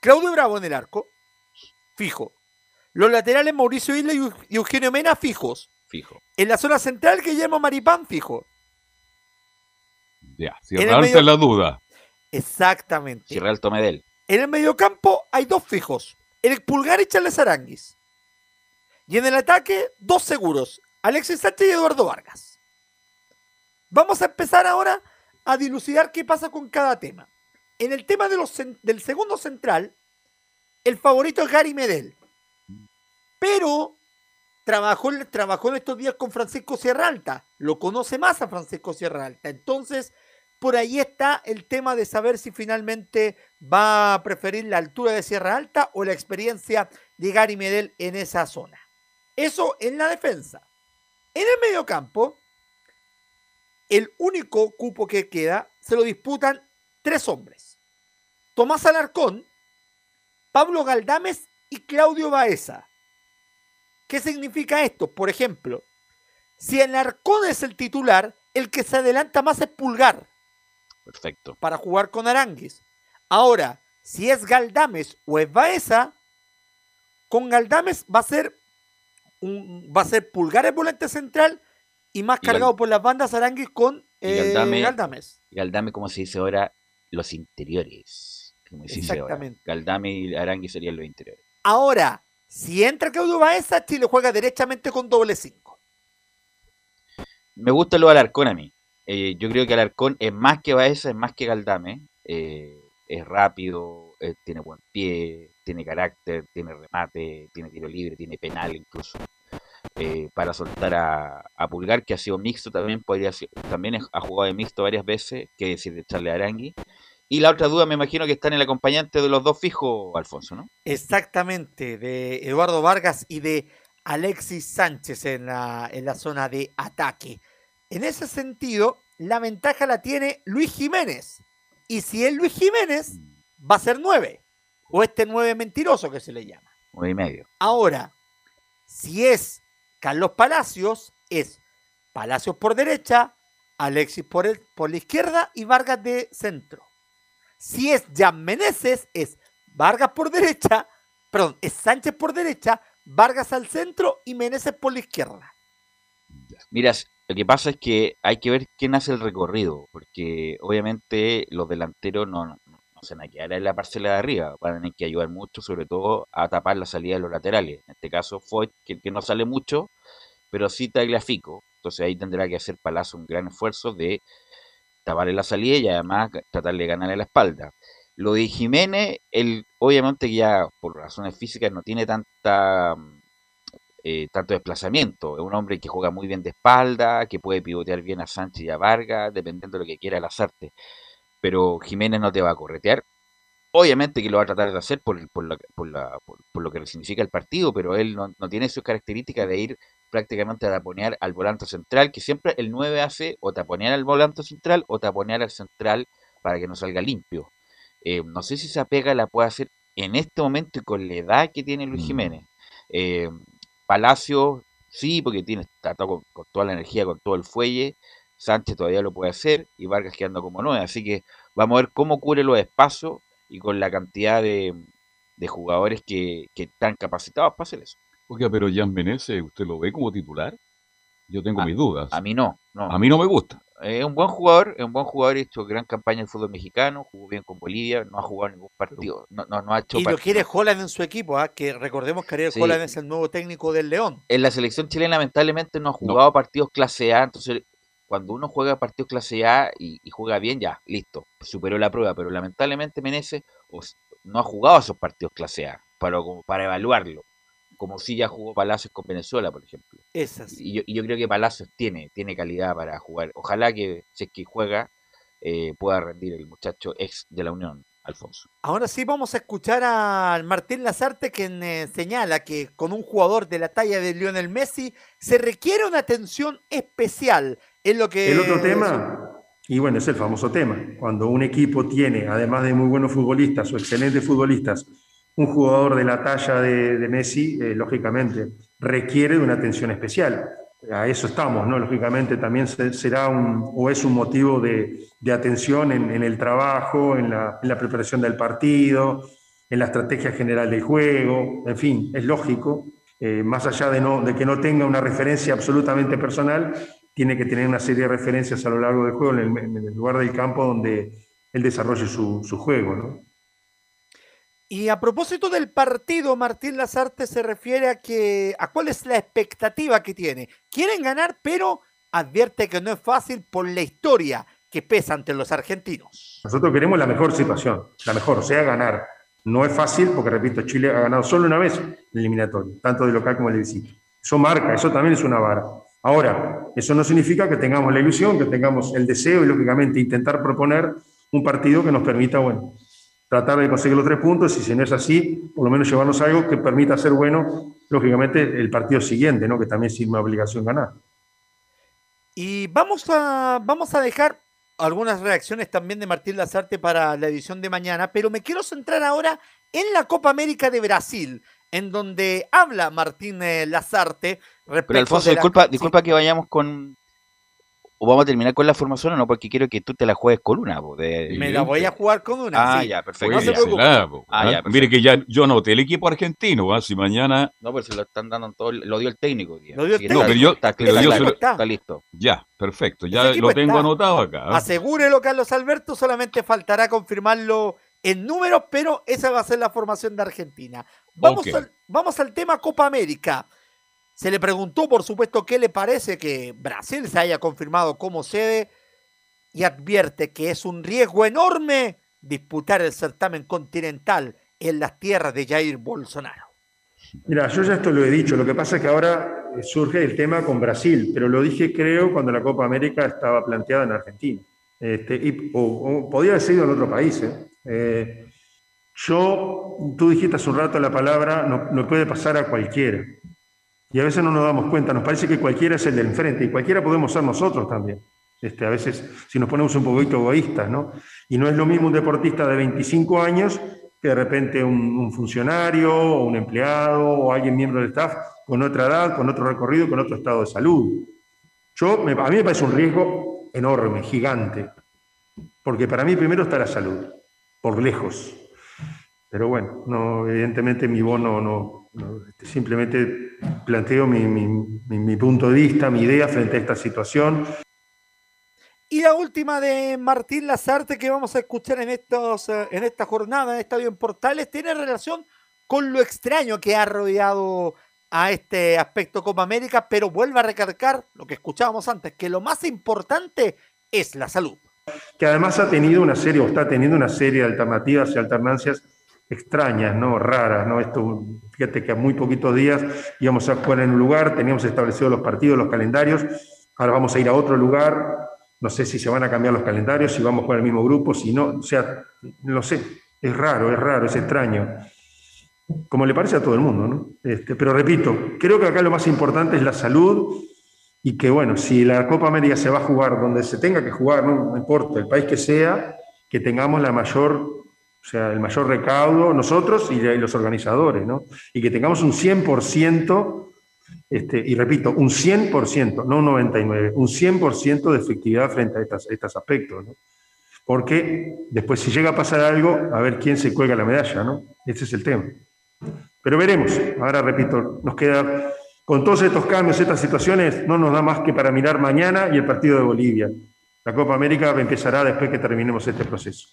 Speaker 3: Claudio Bravo en el arco, fijo. Los laterales Mauricio Isla y Eugenio Mena, fijos.
Speaker 10: Fijo.
Speaker 3: En la zona central, Guillermo Maripán, fijo.
Speaker 2: Ya, si medio... la duda.
Speaker 3: Exactamente.
Speaker 10: Cierra el Tomedel.
Speaker 3: En el mediocampo hay dos fijos. El Pulgar y Charles Aranguis. Y en el ataque, dos seguros. Alexis Sánchez y Eduardo Vargas. Vamos a empezar ahora a dilucidar qué pasa con cada tema. En el tema de los, del segundo central, el favorito es Gary Medel. Pero trabajó, trabajó en estos días con Francisco Sierra Alta, lo conoce más a Francisco Sierra Alta. Entonces, por ahí está el tema de saber si finalmente va a preferir la altura de Sierra Alta o la experiencia de Gary Medel en esa zona. Eso en la defensa. En el mediocampo, el único cupo que queda se lo disputan tres hombres. Tomás Alarcón, Pablo Galdames y Claudio Baeza. ¿Qué significa esto? Por ejemplo, si Alarcón es el titular, el que se adelanta más es Pulgar.
Speaker 10: Perfecto.
Speaker 3: Para jugar con Aranguis. Ahora, si es Galdames o es Baeza, con Galdames va a ser un, va a ser Pulgar el volante central y más cargado por las bandas Aranguis con eh, Galdames.
Speaker 10: Galdame, como se dice ahora, los interiores. Exactamente. Galdame y Aranguis serían los interiores.
Speaker 3: Ahora, si entra Claudio Baeza, Chile juega derechamente con doble 5.
Speaker 10: Me gusta lo de Alarcón a mí. Eh, yo creo que Alarcón es más que Baeza, es más que Galdame. Eh, es rápido, eh, tiene buen pie, tiene carácter, tiene remate, tiene tiro libre, tiene penal incluso. para soltar a, Pulgar, que ha sido mixto también, podría ser, también ha jugado de mixto varias veces, que decir de Charlie Arangui. Y la otra duda me imagino que está en el acompañante de los dos fijos, Alfonso, ¿no?
Speaker 3: Exactamente, de Eduardo Vargas y de Alexis Sánchez en la, en la zona de ataque. En ese sentido, la ventaja la tiene Luis Jiménez. Y si es Luis Jiménez, va a ser nueve. O este nueve mentiroso que se le llama.
Speaker 10: Nueve y medio.
Speaker 3: Ahora, si es Carlos Palacios, es Palacios por derecha, Alexis por, el, por la izquierda y Vargas de centro. Si es Jan Meneses, es Vargas por derecha, perdón, es Sánchez por derecha, Vargas al centro y Meneses por la izquierda.
Speaker 10: Mira, lo que pasa es que hay que ver quién hace el recorrido, porque obviamente los delanteros no, no, se van a quedar en la parcela de arriba, van a tener que ayudar mucho, sobre todo a tapar la salida de los laterales. En este caso, fue que, que no sale mucho, pero sí Tagliafico. Entonces ahí tendrá que hacer Palazzo un gran esfuerzo de taparle la salida y además tratar de ganarle la espalda. Lo de Jiménez, él obviamente ya por razones físicas no tiene tanta eh, tanto desplazamiento. Es un hombre que juega muy bien de espalda, que puede pivotear bien a Sánchez y a Vargas, dependiendo de lo que quiera el azarte. Pero Jiménez no te va a corretear. Obviamente que lo va a tratar de hacer por, por, lo que significa el partido, pero él no, no tiene sus características de ir prácticamente a taponear al volante central, que siempre el 9 hace o taponear al volante central o taponear al central para que no salga limpio. Eh, no sé si esa pega la puede hacer en este momento y con la edad que tiene Luis mm. Jiménez. Eh, Palacio, sí, porque tiene, está con, toda la energía, con todo el fuelle. Sánchez todavía lo puede hacer y Vargas quedando como 9. Así que vamos a ver cómo cubre los espacios y con la cantidad de, jugadores que, que están capacitados para hacer eso.
Speaker 2: Oiga, pero Jan Menezes, ¿usted lo ve como titular? Yo tengo mis dudas.
Speaker 10: A mí no, no.
Speaker 2: A mí no me gusta.
Speaker 10: Es un buen jugador, es un buen jugador, ha hecho gran campaña en el fútbol mexicano, jugó bien con Bolivia, no ha jugado ningún partido, no, no, ha hecho
Speaker 3: Y lo quiere Holland en su equipo, ¿ah? que recordemos que Ariel Holland es el nuevo técnico del León.
Speaker 10: En la selección chilena lamentablemente no ha jugado partidos clase A, entonces cuando uno juega partidos clase A y, juega bien, ya, listo, superó la prueba, pero lamentablemente Menezes no ha jugado esos partidos clase A para, para evaluarlo, como si ya jugó Palacios con Venezuela, por ejemplo.
Speaker 3: Esas.
Speaker 10: Y, yo, y yo creo que Palacios tiene, tiene calidad para jugar. Ojalá que si es que juega eh, pueda rendir el muchacho ex de la Unión. Alfonso.
Speaker 3: Ahora sí vamos a escuchar a Martín Lazarte quien eh, señala que con un jugador de la talla de Lionel Messi se requiere una atención especial en lo que...
Speaker 11: El otro tema, y bueno, es el famoso tema, cuando un equipo tiene, además de muy buenos futbolistas o excelentes futbolistas, un jugador de la talla de, Messi, eh, lógicamente, requiere de una atención especial a eso estamos, ¿no? Lógicamente también será un, o es un motivo de, atención en, el trabajo, en la, preparación del partido, en la estrategia general del juego, en fin, es lógico, eh, más allá de, que no tenga una referencia absolutamente personal, tiene que tener una serie de referencias a lo largo del juego en el, lugar del campo donde él desarrolle su, su juego, ¿no?
Speaker 3: Y a propósito del partido, Martín Lazarte se refiere a que a cuál es la expectativa que tiene. Quieren ganar, pero advierte que no es fácil por la historia que pesa ante los argentinos.
Speaker 11: Nosotros queremos la mejor situación, la mejor, o sea, ganar. No es fácil porque, repito, Chile ha ganado solo una vez el eliminatorio, tanto de local como de visita. Eso marca, eso también es una vara. Ahora, eso no significa que tengamos la ilusión, que tengamos el deseo y, lógicamente, intentar proponer un partido que nos permita, bueno, tratar de conseguir los tres puntos y si no es así, por lo menos llevarnos algo que permita ser bueno, lógicamente, el partido siguiente, ¿no? que también es una obligación ganar.
Speaker 3: Y vamos a, vamos a dejar algunas reacciones también de Martín Lazarte para la edición de mañana, pero me quiero centrar ahora en la Copa América de Brasil, en donde habla Martín eh, Lazarte.
Speaker 10: Pero Alfonso, disculpa, disculpa que vayamos con, o vamos a terminar con la formación o no, porque quiero que tú te la juegues con una.
Speaker 3: Me la voy a jugar con una.
Speaker 10: Ah, ya, perfecto.
Speaker 2: No se ah, ah, Mire que ya yo noté el equipo argentino, si mañana.
Speaker 10: No, pero se lo están dando todo, lo dio el técnico.
Speaker 3: Lo dio el técnico. No, pero yo,
Speaker 10: está, listo.
Speaker 2: Ya, perfecto, ya lo tengo anotado acá.
Speaker 3: ¿ah? Asegúrelo, Carlos Alberto, solamente faltará confirmarlo en números, pero esa va a ser la formación de Argentina. Vamos, vamos al tema Copa América. Se le preguntó, por supuesto, qué le parece que Brasil se haya confirmado como sede y advierte que es un riesgo enorme disputar el certamen continental en las tierras de Jair Bolsonaro.
Speaker 11: Mira, yo ya esto lo he dicho, lo que pasa es que ahora eh, surge el tema con Brasil, pero lo dije creo cuando la Copa América estaba planteada en Argentina, este, y, o, podía haber sido en otro país. ¿eh? Eh, yo, tú dijiste hace un rato la palabra, no puede pasar a cualquiera. Y a veces no nos damos cuenta, nos parece que cualquiera es el del enfrente, y cualquiera podemos ser nosotros también. Este, a veces, si nos ponemos un poquito egoístas, ¿no? Y no es lo mismo un deportista de 25 años que de repente un, funcionario o un empleado o alguien miembro del staff con otra edad, con otro recorrido, con otro estado de salud. Yo, a mí me parece un riesgo enorme, gigante, porque para mí primero está la salud, por lejos. Pero bueno, no, evidentemente mi bono no, este, simplemente planteo mi, punto de vista, mi idea frente a esta situación.
Speaker 3: Y la última de Martín Lazarte que vamos a escuchar en, estos, eh, en esta jornada en Estadio en Portales tiene relación con lo extraño que ha rodeado a este aspecto Copa América, pero vuelve a recargar lo que escuchábamos antes, que lo más importante es la salud.
Speaker 11: Que además ha tenido una serie, o está teniendo una serie de alternativas y alternancias extrañas, ¿no? raras. ¿no? Esto, fíjate que a muy poquitos días íbamos a jugar en un lugar, teníamos establecidos los partidos, los calendarios, ahora vamos a ir a otro lugar, no sé si se van a cambiar los calendarios, si vamos con el mismo grupo, si no, o sea, no sé, es raro, es raro, es extraño. Como le parece a todo el mundo, ¿no? Este, pero repito, creo que acá lo más importante es la salud y que, bueno, si la Copa América se va a jugar donde se tenga que jugar, no importa el país que sea, que tengamos la mayor o sea, el mayor recaudo, nosotros y, los organizadores, ¿no? Y que tengamos un 100%, este, y repito, un 100%, no un 99%, un 100% de efectividad frente a estos aspectos, ¿no? Porque después si llega a pasar algo, a ver quién se cuelga la medalla, ¿no? Ese es el tema. Pero veremos, ahora repito, nos queda, con todos estos cambios, estas situaciones, no nos da más que para mirar mañana y el partido de Bolivia. La Copa América empezará después que terminemos este proceso.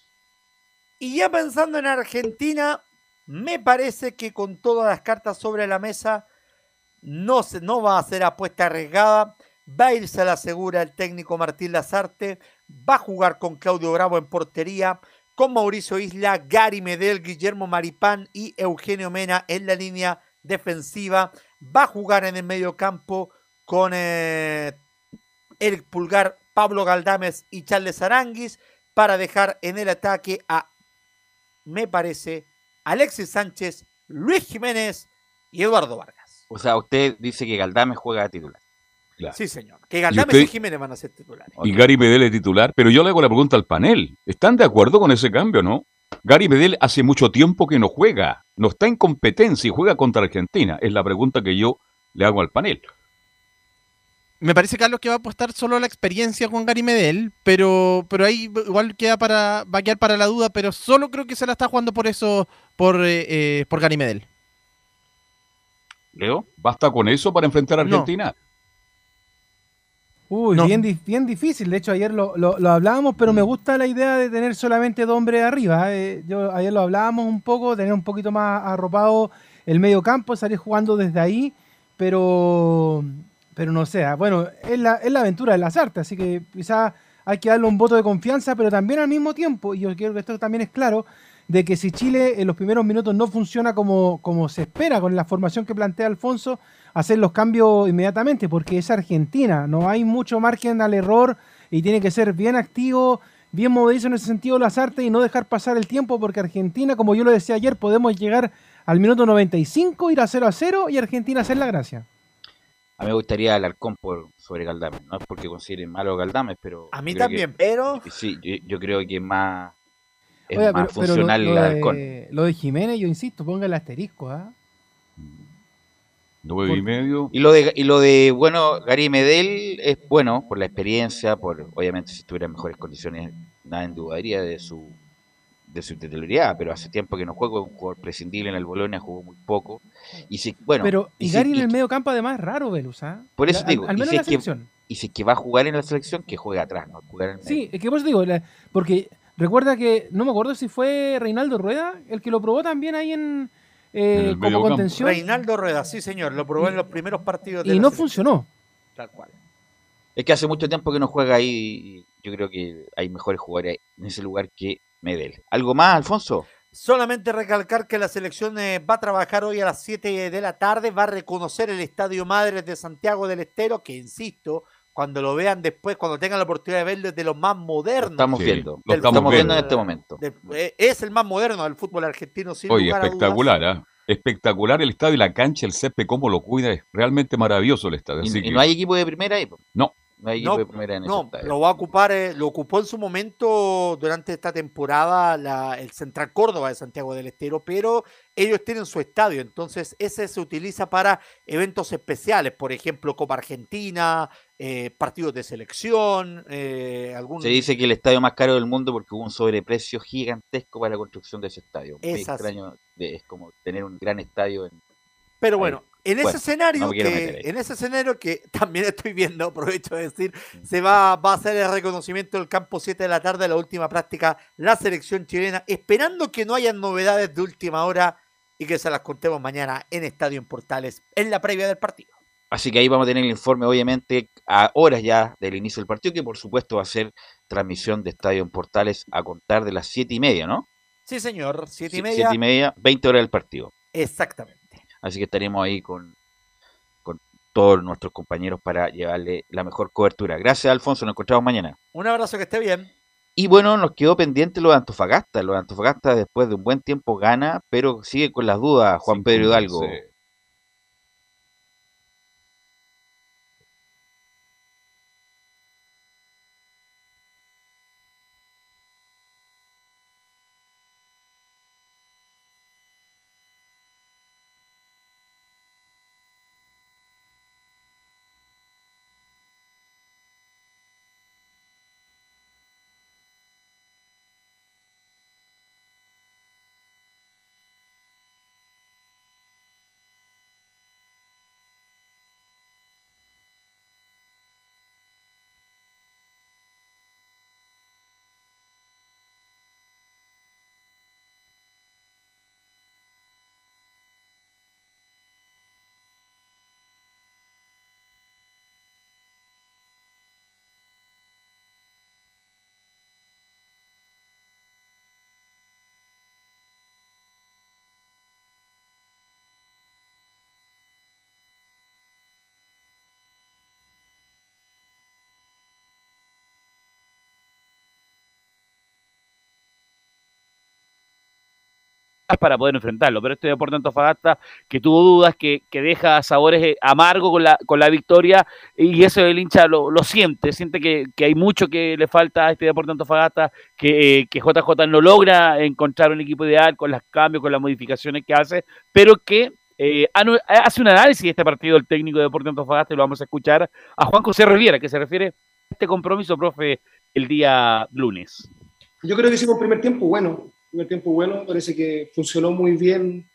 Speaker 3: Y ya pensando en Argentina, me parece que con todas las cartas sobre la mesa no, se, no va a ser apuesta arriesgada. va a irse a la segura el técnico Martín Lazarte, va a jugar con Claudio Bravo en portería, con Mauricio Isla, Gary Medel, Guillermo Maripán y Eugenio Mena en la línea defensiva, va a jugar en el medio campo con eh, Eric Pulgar, Pablo Galdames y Charles Aranguis para dejar en el ataque a, me parece, Alexis Sánchez, Luis Jiménez y Eduardo Vargas.
Speaker 10: O sea, usted dice que Galdames juega a titular.
Speaker 3: Sí, señor. Que Galdames y, Jiménez van a ser titulares.
Speaker 2: Y Gary Medel es titular, pero yo le hago la pregunta al panel. ¿Están de acuerdo con ese cambio, no? Gary Medel hace mucho tiempo que no juega, no está en competencia y juega contra Argentina. Es la pregunta que yo le hago al panel.
Speaker 9: Me parece, Carlos, que va a apostar solo la experiencia con Gary Medel, pero, pero ahí igual queda para, va a quedar para la duda, pero solo creo que se la está jugando por eso, por, eh, eh, por Gary Medel.
Speaker 2: Leo, ¿basta con eso para enfrentar a Argentina?
Speaker 8: Uy, bien, bien difícil. De hecho, ayer lo, lo, hablábamos, pero me gusta la idea de tener solamente dos hombres arriba. ¿eh? yo, ayer lo hablábamos un poco, tener un poquito más arropado el medio campo, salir jugando desde ahí, pero pero no sea. Bueno, es la, es la aventura de las artes, así que quizás hay que darle un voto de confianza, pero también al mismo tiempo, y yo quiero que esto también es claro, de que si Chile en los primeros minutos no funciona como, como se espera con la formación que plantea Alfonso, hacer los cambios inmediatamente, porque es Argentina, no hay mucho margen al error y tiene que ser bien activo, bien movedizo en ese sentido las artes y no dejar pasar el tiempo, porque Argentina, como yo lo decía ayer, podemos llegar al minuto 95, ir a 0 a 0 y Argentina hacer la gracia.
Speaker 10: A mí me gustaría Alarcón por, sobre Galdames. No es porque consideren malo Galdames, pero.
Speaker 3: A mí también, pero.
Speaker 10: Sí, yo, creo que es más. Es más funcional
Speaker 8: lo,
Speaker 10: lo Alarcón.
Speaker 8: De, lo de Jiménez, yo insisto, ponga el asterisco, ¿ah?
Speaker 2: ¿eh? y medio.
Speaker 10: Y lo de, y lo de, bueno, Gary Medel es bueno por la experiencia, por obviamente si estuviera en mejores condiciones, nada en dudaría de su de su titularidad, pero hace tiempo que no juega, un jugador prescindible en el Bolonia, jugó muy poco. Y si, bueno,
Speaker 8: pero y, Gary en el medio campo además es raro, Velus, ¿ah?
Speaker 10: Por eso digo, al, menos y si la selección. y si es que va a jugar en la selección, que juegue atrás, no jugar en el
Speaker 8: Sí, es que vos digo, porque recuerda que, no me acuerdo si fue Reinaldo Rueda el que lo probó también ahí en, eh, como contención.
Speaker 3: Reinaldo Rueda, sí señor, lo probó en los primeros partidos.
Speaker 8: De y no funcionó.
Speaker 3: Tal cual.
Speaker 10: Es que hace mucho tiempo que no juega ahí. Yo creo que hay mejores jugadores en ese lugar que Medel. ¿Algo más, Alfonso?
Speaker 3: Solamente recalcar que la selección eh, va a trabajar hoy a las 7 de la tarde, va a reconocer el Estadio Madres de Santiago del Estero, que insisto, cuando lo vean después, cuando tengan la oportunidad de verlo, es de los más modernos.
Speaker 10: estamos viendo, lo estamos viendo en este momento.
Speaker 3: Eh, es el más moderno del fútbol argentino, sin
Speaker 2: Oye, espectacular, ¿eh? Espectacular el estadio y la cancha, el césped, cómo lo cuida, es realmente maravilloso el estadio.
Speaker 10: ¿Y, no hay equipo de primera ahí?
Speaker 2: No,
Speaker 3: no, lo va a ocupar, eh, lo ocupó en su momento durante esta temporada el Central Córdoba de Santiago del Estero, pero ellos tienen su estadio, entonces ese se utiliza para eventos especiales, por ejemplo, Copa Argentina, eh, partidos de selección, eh,
Speaker 10: Se dice que el estadio más caro del mundo porque hubo un sobreprecio gigantesco para la construcción de ese estadio. Es extraño, es como tener un gran estadio en...
Speaker 3: Pero bueno, en ese escenario, que, en ese escenario que también estoy viendo, aprovecho de decir, mm. se va, va a hacer el reconocimiento del campo 7 de la tarde, la última práctica, la selección chilena, esperando que no haya novedades de última hora y que se las contemos mañana en Estadio en Portales, en la previa del partido.
Speaker 10: Así que ahí vamos a tener el informe, obviamente, a horas ya del inicio del partido, que por supuesto va a ser transmisión de Estadio en Portales a contar de las 7 y media, ¿no?
Speaker 3: Sí, señor, 7 y media.
Speaker 10: 7 y media, 20 horas del partido.
Speaker 3: Exactamente.
Speaker 10: Así que estaremos ahí con, con todos nuestros compañeros para llevarle la mejor cobertura. Gracias, Alfonso. Nos encontramos mañana.
Speaker 3: Un abrazo, que esté bien.
Speaker 10: Y bueno, nos quedó pendiente lo de Antofagasta. Lo de Antofagasta después de un buen tiempo gana, pero sigue con las dudas Juan Pedro Hidalgo.
Speaker 12: Para poder enfrentarlo. Pero este Deporte Antofagasta que tuvo dudas, que, que deja sabores eh, amargos con la, con la victoria y eso el hincha lo, lo siente, siente que, que, hay mucho que le falta a este Deporte Antofagasta, que, que JJ no logra encontrar un equipo ideal con los cambios, con las modificaciones que hace, pero que eh, hace un análisis de este partido el técnico de Deporte Antofagasta y lo vamos a escuchar a Juan José Riviera, que se refiere a este compromiso, profe, el día lunes.
Speaker 13: Yo creo que hicimos un primer tiempo bueno, primer tiempo bueno, parece que funcionó muy bien,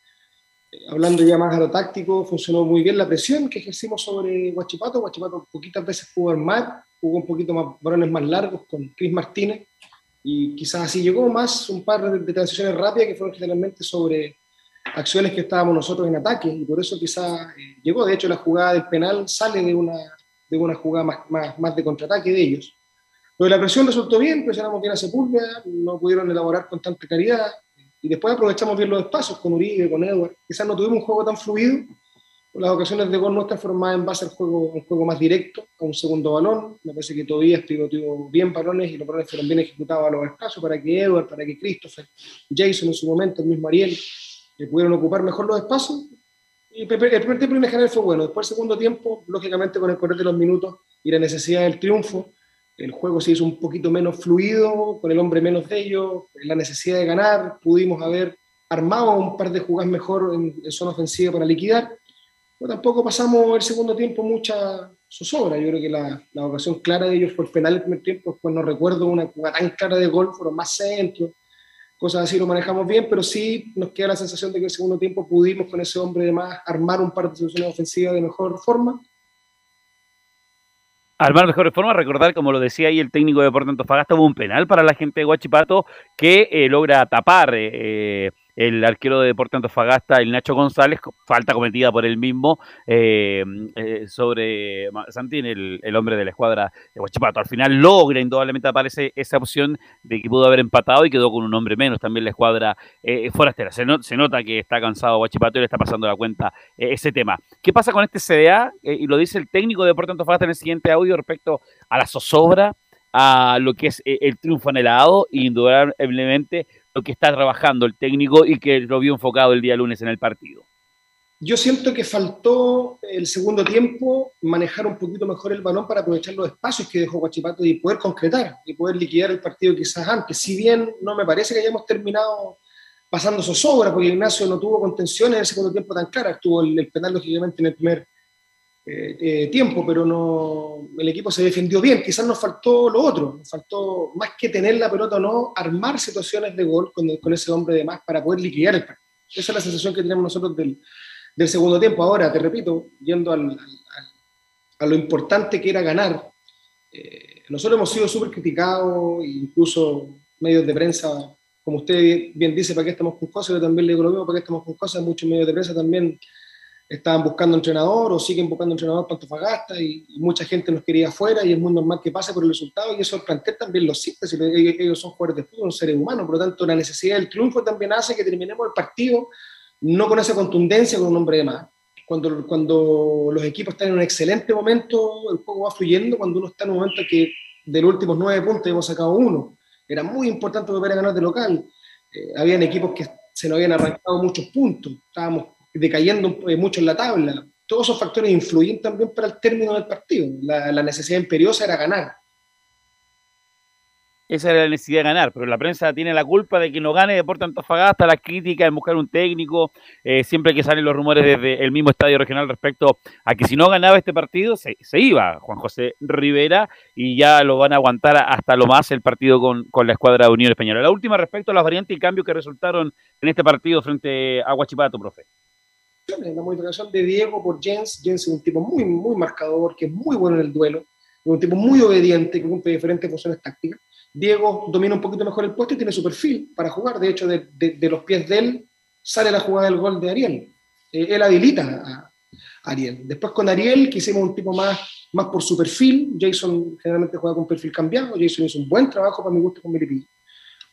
Speaker 13: eh, hablando ya más a lo táctico, funcionó muy bien la presión que ejercimos sobre Guachipato, Guachipato poquitas veces jugó armar, jugó un poquito más varones más largos con Chris Martínez, y quizás así llegó más un par de, de transiciones rápidas que fueron generalmente sobre acciones que estábamos nosotros en ataque, y por eso quizás eh, llegó, de hecho la jugada del penal sale de una, de una jugada más, más, más de contraataque de ellos. Lo de la presión resultó bien, presionamos bien a Sepúlveda, no pudieron elaborar con tanta claridad, y después aprovechamos bien los espacios con Uribe, con Edward. Quizás no tuvimos un juego tan fluido, las ocasiones de gol fueron más en base al juego, un juego más directo, a un segundo balón. Me parece que todavía tuvo bien balones y los balones fueron bien ejecutados a los espacios para que Edward, para que Christopher, Jason en su momento, el mismo Ariel, eh, pudieron ocupar mejor los espacios. Y el primer tiempo en general fue bueno. Después, el segundo tiempo, lógicamente, con el correr de los minutos y la necesidad del triunfo, el juego se hizo un poquito menos fluido, con el hombre menos de ellos, la necesidad de ganar, pudimos haber armado un par de jugadas mejor en, zona ofensiva para liquidar, pero tampoco pasamos el segundo tiempo mucha zozobra, yo creo que la, la ocasión clara de ellos fue el penal el primer tiempo, después no recuerdo una jugada tan clara de gol, fueron más centros, cosas así lo manejamos bien, pero sí nos queda la sensación de que el segundo tiempo pudimos con ese hombre de más armar un par de soluciones ofensivas de mejor forma
Speaker 12: Armar mejor forma, recordar, como lo decía ahí el técnico de Deportes Antofagasta, hubo un penal para la gente de Guachipato que eh, logra tapar eh, el arquero de Deportes Antofagasta, el Nacho González, falta cometida por él mismo eh, eh, sobre Santín, el, el, hombre de la escuadra de Huachipato. Al final logra, indudablemente aparece esa opción de que pudo haber empatado y quedó con un hombre menos también la escuadra eh, forastera. Se, no, se, nota que está cansado Huachipato y le está pasando la cuenta ese tema. ¿Qué pasa con este CDA? Y lo dice el técnico de Deportes Antofagasta en el siguiente audio respecto a la zozobra, a lo que es el triunfo anhelado, indudablemente lo que está trabajando el técnico y que lo vio enfocado el día lunes en el partido.
Speaker 13: Yo siento que faltó el segundo tiempo manejar un poquito mejor el balón para aprovechar los espacios que dejó Guachipato y poder concretar y poder liquidar el partido quizás antes. Si bien no me parece que hayamos terminado pasando zozobra, porque Ignacio no tuvo contenciones en el segundo tiempo tan claras, tuvo el, el penal lógicamente en el primer eh, eh, tiempo, pero no, el equipo se defendió bien. Quizás nos faltó lo otro, nos faltó más que tener la pelota o no, armar situaciones de gol con, con, ese hombre de más para poder liquidar el partido. Esa es la sensación que tenemos nosotros del, del segundo tiempo. Ahora, te repito, yendo al, al, a lo importante que era ganar, eh, nosotros hemos sido súper criticados, incluso medios de prensa, como usted bien dice, para qué estamos con cosas, yo también le digo lo mismo, para qué estamos con cosas, muchos medios de prensa también estaban buscando entrenador o siguen buscando entrenador para Antofagasta y, y, mucha gente nos quería afuera y es muy normal que pase por el resultado y eso el plantel también lo siente, si ellos son jugadores de fútbol, son seres humanos, por lo tanto la necesidad del triunfo también hace que terminemos el partido no con esa contundencia con un hombre de más. Cuando, cuando los equipos están en un excelente momento, el juego va fluyendo, cuando uno está en un momento que de los últimos nueve puntos hemos sacado uno, era muy importante volver a ganar de local, eh, habían equipos que se nos habían arrancado muchos puntos, estábamos decayendo eh, mucho en la tabla. Todos esos factores influyen también para el término del partido. La, necesidad imperiosa era ganar.
Speaker 12: Esa era la necesidad de ganar, pero la prensa tiene la culpa de que no gane Deporte Antofagasta, las críticas de buscar un técnico, eh, siempre que salen los rumores desde el mismo estadio regional respecto a que si no ganaba este partido, se, se, iba Juan José Rivera y ya lo van a aguantar hasta lo más el partido con, con la escuadra de Unión Española. La última respecto a las variantes y cambios que resultaron en este partido frente a Huachipato, profe
Speaker 13: la modificación de Diego por Jens. Jens es un tipo muy, muy marcador, que es muy bueno en el duelo, es un tipo muy obediente, que cumple diferentes funciones tácticas. Diego domina un poquito mejor el puesto y tiene su perfil para jugar. De hecho, de, de, de los pies de él sale la jugada del gol de Ariel. Eh, él habilita a, Ariel. Después con Ariel quisimos un tipo más, más por su perfil. Jason generalmente juega con perfil cambiado. Jason hizo un buen trabajo para mi gusto con Melipilla.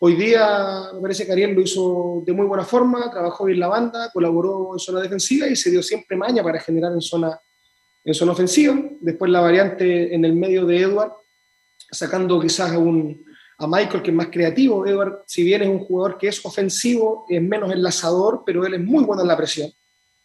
Speaker 13: Hoy día me parece que Ariel lo hizo de muy buena forma, trabajó bien la banda, colaboró en zona defensiva y se dio siempre maña para generar en zona, en zona ofensiva. Después la variante en el medio de Edward, sacando quizás a un, a Michael, que es más creativo. Edward, si bien es un jugador que es ofensivo, es menos enlazador, pero él es muy bueno en la presión.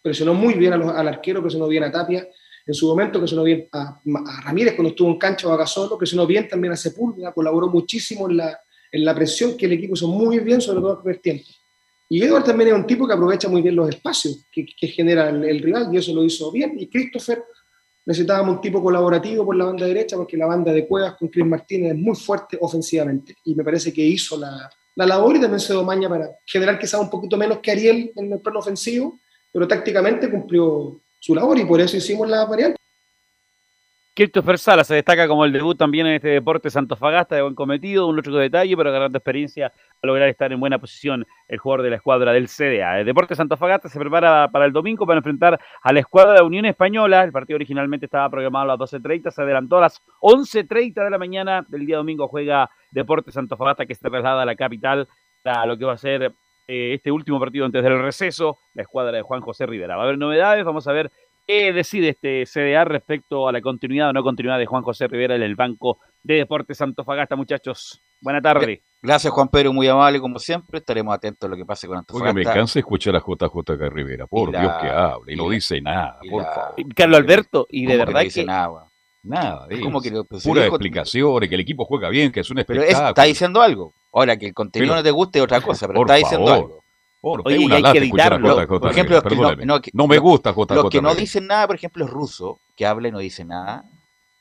Speaker 13: Presionó muy bien al arquero, presionó bien a Tapia. En su momento presionó bien a, Ramírez cuando estuvo en cancha o a Gasolo, presionó bien también a Sepúlveda, colaboró muchísimo en la, en la presión que el equipo hizo muy bien, sobre todo el primer tiempo. Y Edward también es un tipo que aprovecha muy bien los espacios que, genera el, rival y eso lo hizo bien. Y Christopher necesitábamos un tipo colaborativo por la banda derecha porque la banda de Cuevas con Chris Martínez es muy fuerte ofensivamente y me parece que hizo la, la labor y también se domaña para generar quizás un poquito menos que Ariel en el plano ofensivo, pero tácticamente cumplió su labor y por eso hicimos la variante.
Speaker 12: Christopher Sala se destaca como el debut también en este deporte Santofagasta de buen cometido, un otro detalle, pero ganando experiencia a lograr estar en buena posición el jugador de la escuadra del CDA. El deporte Santofagasta se prepara para el domingo para enfrentar a la escuadra de Unión Española. El partido originalmente estaba programado a las 12.30, se adelantó a las 11.30 de la mañana del día domingo. Juega Deporte Santofagasta que se traslada a la capital para lo que va a ser eh, este último partido antes del receso, la escuadra de Juan José Rivera. Va a haber novedades, vamos a ver ¿Qué decide este CDA respecto a la continuidad o no continuidad de Juan José Rivera en el Banco de Deportes Fagasta, muchachos? Buena tarde.
Speaker 10: Gracias, Juan Pedro, muy amable como siempre. Estaremos atentos a lo que pase con
Speaker 2: Antofagasta. Porque me cansa escuchar a JJ Rivera, por Dios que hable, y, no dice nada, por favor.
Speaker 12: Carlos Alberto, y de verdad que...
Speaker 10: dice nada,
Speaker 2: Nada, es como que pues, pura explicaciones, que el equipo juega bien, que es un espectáculo.
Speaker 10: Pero está diciendo algo. Ahora, que el contenido no te guste es otra cosa, pero está diciendo algo.
Speaker 2: Por, Oye, hay que editarlo.
Speaker 10: por ejemplo,
Speaker 2: no, no, me gusta JJ.
Speaker 10: Los que no dicen nada, por ejemplo, es ruso, que habla y no dice nada.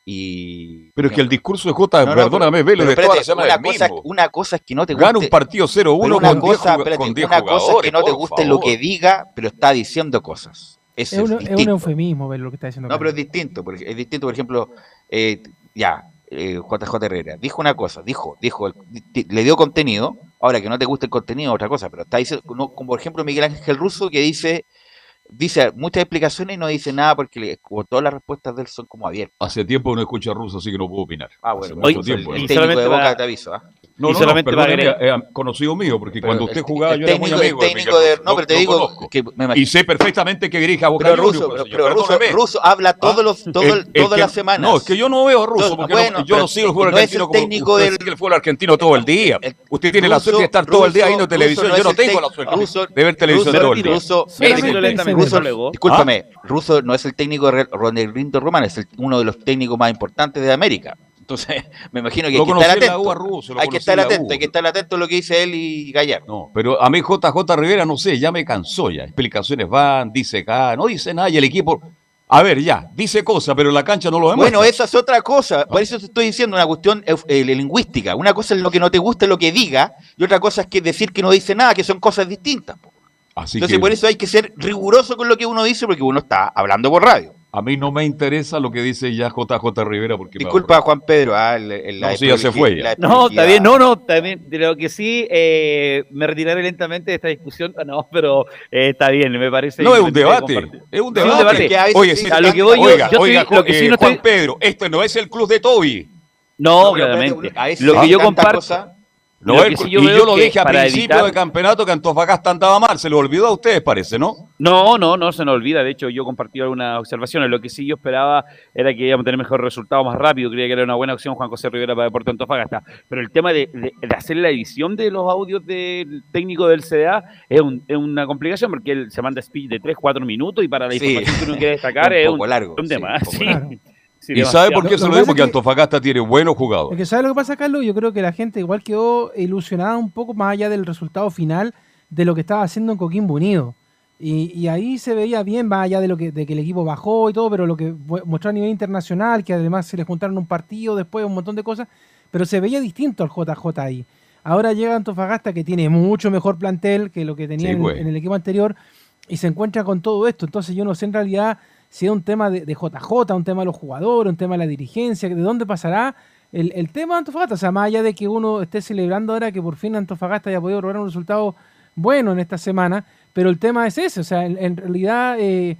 Speaker 10: Y...
Speaker 2: Pero es que el discurso de J, perdóname, Vélez, de toda la semana
Speaker 10: una, cosa, una cosa es que no te guste.
Speaker 2: Gana un partido 0-1 con,
Speaker 10: una cosa, con 10 una cosa es que no te guste lo que diga, pero está diciendo cosas.
Speaker 8: es, un, es, un, eufemismo ver lo que está diciendo.
Speaker 10: No, pero es distinto. Es distinto, por ejemplo, eh, ya, eh, JJ Herrera dijo una cosa, dijo, dijo, le dio contenido, ahora que no te guste el contenido otra cosa, pero está diciendo, como por ejemplo Miguel Ángel Russo que dice, dice muchas explicaciones y no dice nada porque como todas las respuestas de él son como abiertas.
Speaker 2: Hace tiempo no escucho a Russo, así que no puedo opinar.
Speaker 10: Ah, bueno, mucho tiempo, el, técnico de Boca te aviso, ¿ah?
Speaker 2: No, no, solamente no, perdón, conocido mío, porque cuando usted jugaba yo era muy amigo.
Speaker 10: El técnico de, no, pero te digo que
Speaker 2: me Y sé perfectamente que dirige a Boca
Speaker 10: pero Russo, pero, Russo, habla todos los, todo, todas las semanas.
Speaker 2: No, es que yo no veo a Russo, porque yo no sigo el fútbol argentino como usted sigue el fútbol argentino todo el día. Usted tiene la suerte de estar todo el día viendo televisión, yo no tengo la suerte de ver televisión todo el día.
Speaker 10: Discúlpame, Russo no es el técnico de Ronaldo Román, es uno de los técnicos más importantes de América. Entonces, (laughs) me imagino que hay que estar atento. hay que estar atento, hay que estar atento a lo que dice él y Gallardo.
Speaker 2: No, pero a mí JJ Rivera, no sé, ya me cansó ya. Explicaciones van, dice acá, no dice nada y el equipo... A ver, ya, dice cosas, pero la cancha no lo vemos.
Speaker 10: Bueno, esa es otra cosa. Por eso te estoy diciendo una cuestión eh, lingüística. Una cosa es lo que no te gusta, lo que diga, y otra cosa es que decir que no dice nada, que son cosas distintas. Entonces, por eso hay que ser riguroso con lo que uno dice, porque uno está hablando por radio.
Speaker 2: A mí no me interesa lo que dice ya JJ Rivera porque
Speaker 10: Disculpa Juan Pedro, ah, el,
Speaker 2: no, sí, ya se fue.
Speaker 12: No, está bien, no, no, también lo que sí eh, me retiraré lentamente de esta discusión, (laughs) no, pero eh, está bien, me parece.
Speaker 2: No es un debate, es un debate.
Speaker 12: Oye, a lo que voy
Speaker 2: oiga, yo, oiga, lo que sí no Juan Pedro, esto no es el club de Toby.
Speaker 12: No, claramente. Lo que yo comparto.
Speaker 2: No, y yo, lo dije a principio del campeonato que Antofagasta andaba mal, se lo olvidó a ustedes, parece, ¿no?
Speaker 12: No, no, no se nos olvida. De hecho, yo compartí algunas observaciones. Lo que sí yo esperaba era que íbamos a tener mejor resultado más rápido. Creía que era una buena opción Juan José Rivera para Deportes Antofagasta. Pero el tema de, hacer la edición de los audios del técnico del CDA es, una complicación porque él se manda speech de 3, 4 minutos y para la información que uno quiere destacar (laughs) es un,
Speaker 10: largo,
Speaker 12: un tema. Sí,
Speaker 2: ¿Y sabe por qué se lo digo? Porque Antofagasta tiene buenos jugadores.
Speaker 8: Es que ¿sabe lo que pasa, Carlos? Yo creo que la gente igual quedó ilusionada un poco más allá del resultado final de lo que estaba haciendo en Coquimbo Unido. Y, ahí se veía bien, más allá de lo que, de que el equipo bajó y todo, pero lo que mostró a nivel internacional, que además se le juntaron un partido después, un montón de cosas, pero se veía distinto al JJ ahí. Ahora llega Antofagasta que tiene mucho mejor plantel que lo que tenía en, en, el equipo anterior y se encuentra con todo esto. Entonces yo no sé en realidad si es un tema de, JJ, un tema de los jugadores, un tema de la dirigencia, de dónde pasará el, tema de Antofagasta. O sea, más allá de que uno esté celebrando ahora que por fin Antofagasta haya podido lograr un resultado bueno en esta semana, pero el tema es ese. O sea, en, realidad eh,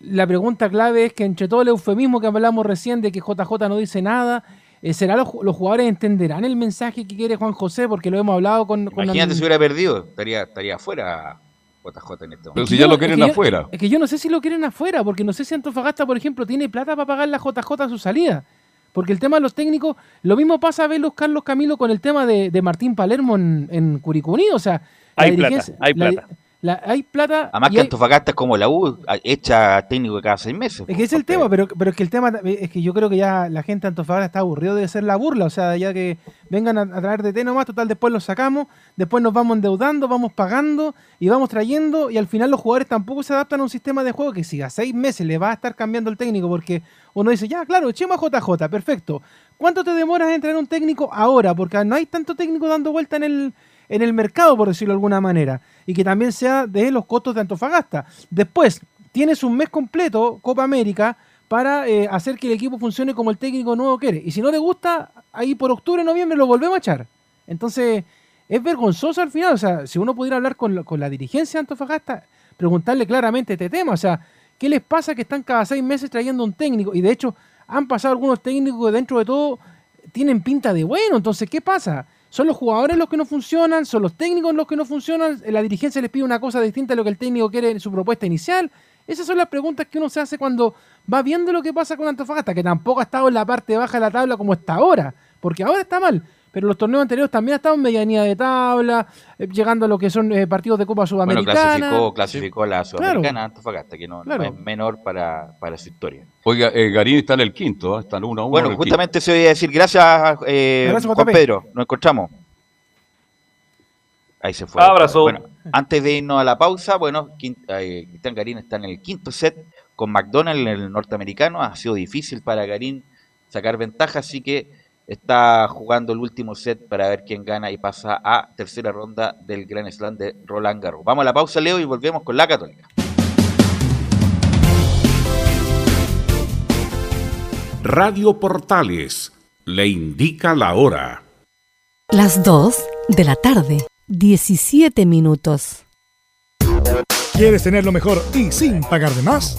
Speaker 8: la pregunta clave es que entre todo el eufemismo que hablamos recién de que JJ no dice nada, eh, ¿será los, los, jugadores entenderán el mensaje que quiere Juan José? Porque lo hemos hablado con...
Speaker 10: Imagínate si hubiera perdido, estaría, estaría afuera JJ en este
Speaker 2: Pero si ya lo quieren afuera.
Speaker 8: es que yo no sé si lo quieren afuera, porque no sé si Antofagasta, por ejemplo, tiene plata para pagar la JJ a su salida. Porque el tema de los técnicos, lo mismo pasa a ver los Carlos Camilo con el tema de, Martín Palermo en, en Curicuni. O sea,
Speaker 12: hay plata, hay plata
Speaker 8: hay plata.
Speaker 10: Además que Antofagasta es como la U, hecha técnico cada seis meses.
Speaker 8: Es que es el tema, pero, pero es que el tema es que yo creo que ya la gente de Antofagasta está aburrido de ser la burla. O sea, ya que vengan a, traer de té nomás, total, después los sacamos, después nos vamos endeudando, vamos pagando y vamos trayendo. Y al final los jugadores tampoco se adaptan a un sistema de juego que si a seis meses le va a estar cambiando el técnico, porque uno dice, ya, claro, echemos a JJ, perfecto. ¿Cuánto te demoras en traer un técnico ahora? Porque no hay tanto técnico dando vuelta en el en el mercado, por decirlo de alguna manera, y que también sea de los costos de Antofagasta. Después, tienes un mes completo, Copa América, para eh, hacer que el equipo funcione como el técnico nuevo quiere. Y si no le gusta, ahí por octubre, noviembre lo volvemos a echar. Entonces, es vergonzoso al final. O sea, si uno pudiera hablar con, con la dirigencia de Antofagasta, preguntarle claramente este tema. O sea, ¿qué les pasa que están cada seis meses trayendo un técnico? Y de hecho, han pasado algunos técnicos que dentro de todo tienen pinta de bueno. Entonces, ¿qué pasa? ¿Son los jugadores los que no funcionan? ¿Son los técnicos los que no funcionan? ¿La dirigencia les pide una cosa distinta a lo que el técnico quiere en su propuesta inicial? Esas son las preguntas que uno se hace cuando va viendo lo que pasa con Antofagasta, que tampoco ha estado en la parte baja de la tabla como está ahora, porque ahora está mal pero los torneos anteriores también ha estado en medianía de tabla, eh, llegando a lo que son eh, partidos de Copa Sudamericana.
Speaker 10: Bueno, clasificó, clasificó a la Sudamericana Antofagasta, que no, es menor para, para, su historia.
Speaker 2: Oiga, eh, Garín está en el quinto, está en 1 1.
Speaker 10: Bueno, justamente se voy a decir, gracias, eh, Juan Pedro, nos encontramos. Ahí se fue.
Speaker 12: Abrazo. Bueno,
Speaker 10: antes de irnos a la pausa, bueno, Cristian Garín está en el quinto set con McDonald's en el norteamericano. Ha sido difícil para Garín sacar ventaja, así que está jugando el último set para ver quién gana y pasa a tercera ronda del Grand Slam de Roland Garros. Vamos a la pausa, Leo, y volvemos con la Católica.
Speaker 14: Radio Portales le indica la hora.
Speaker 15: Las 2 de la tarde. 17 minutos.
Speaker 1: ¿Quieres tener lo mejor y sin pagar de más?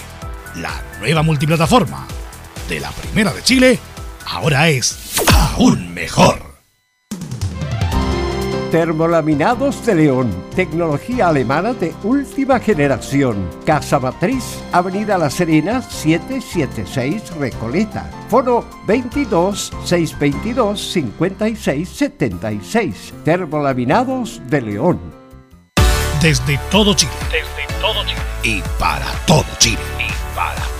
Speaker 1: La nueva multiplataforma de la Primera de Chile ahora es aún mejor.
Speaker 16: Termolaminados de León, tecnología alemana de última generación. Casa Matriz, Avenida La Serena, 776 Recoleta. Foro 22 622 5676. Termolaminados de León
Speaker 1: desde todo Chile.
Speaker 14: Desde todo Chile.
Speaker 1: Y para todo Chile.
Speaker 14: Y para todo Chile.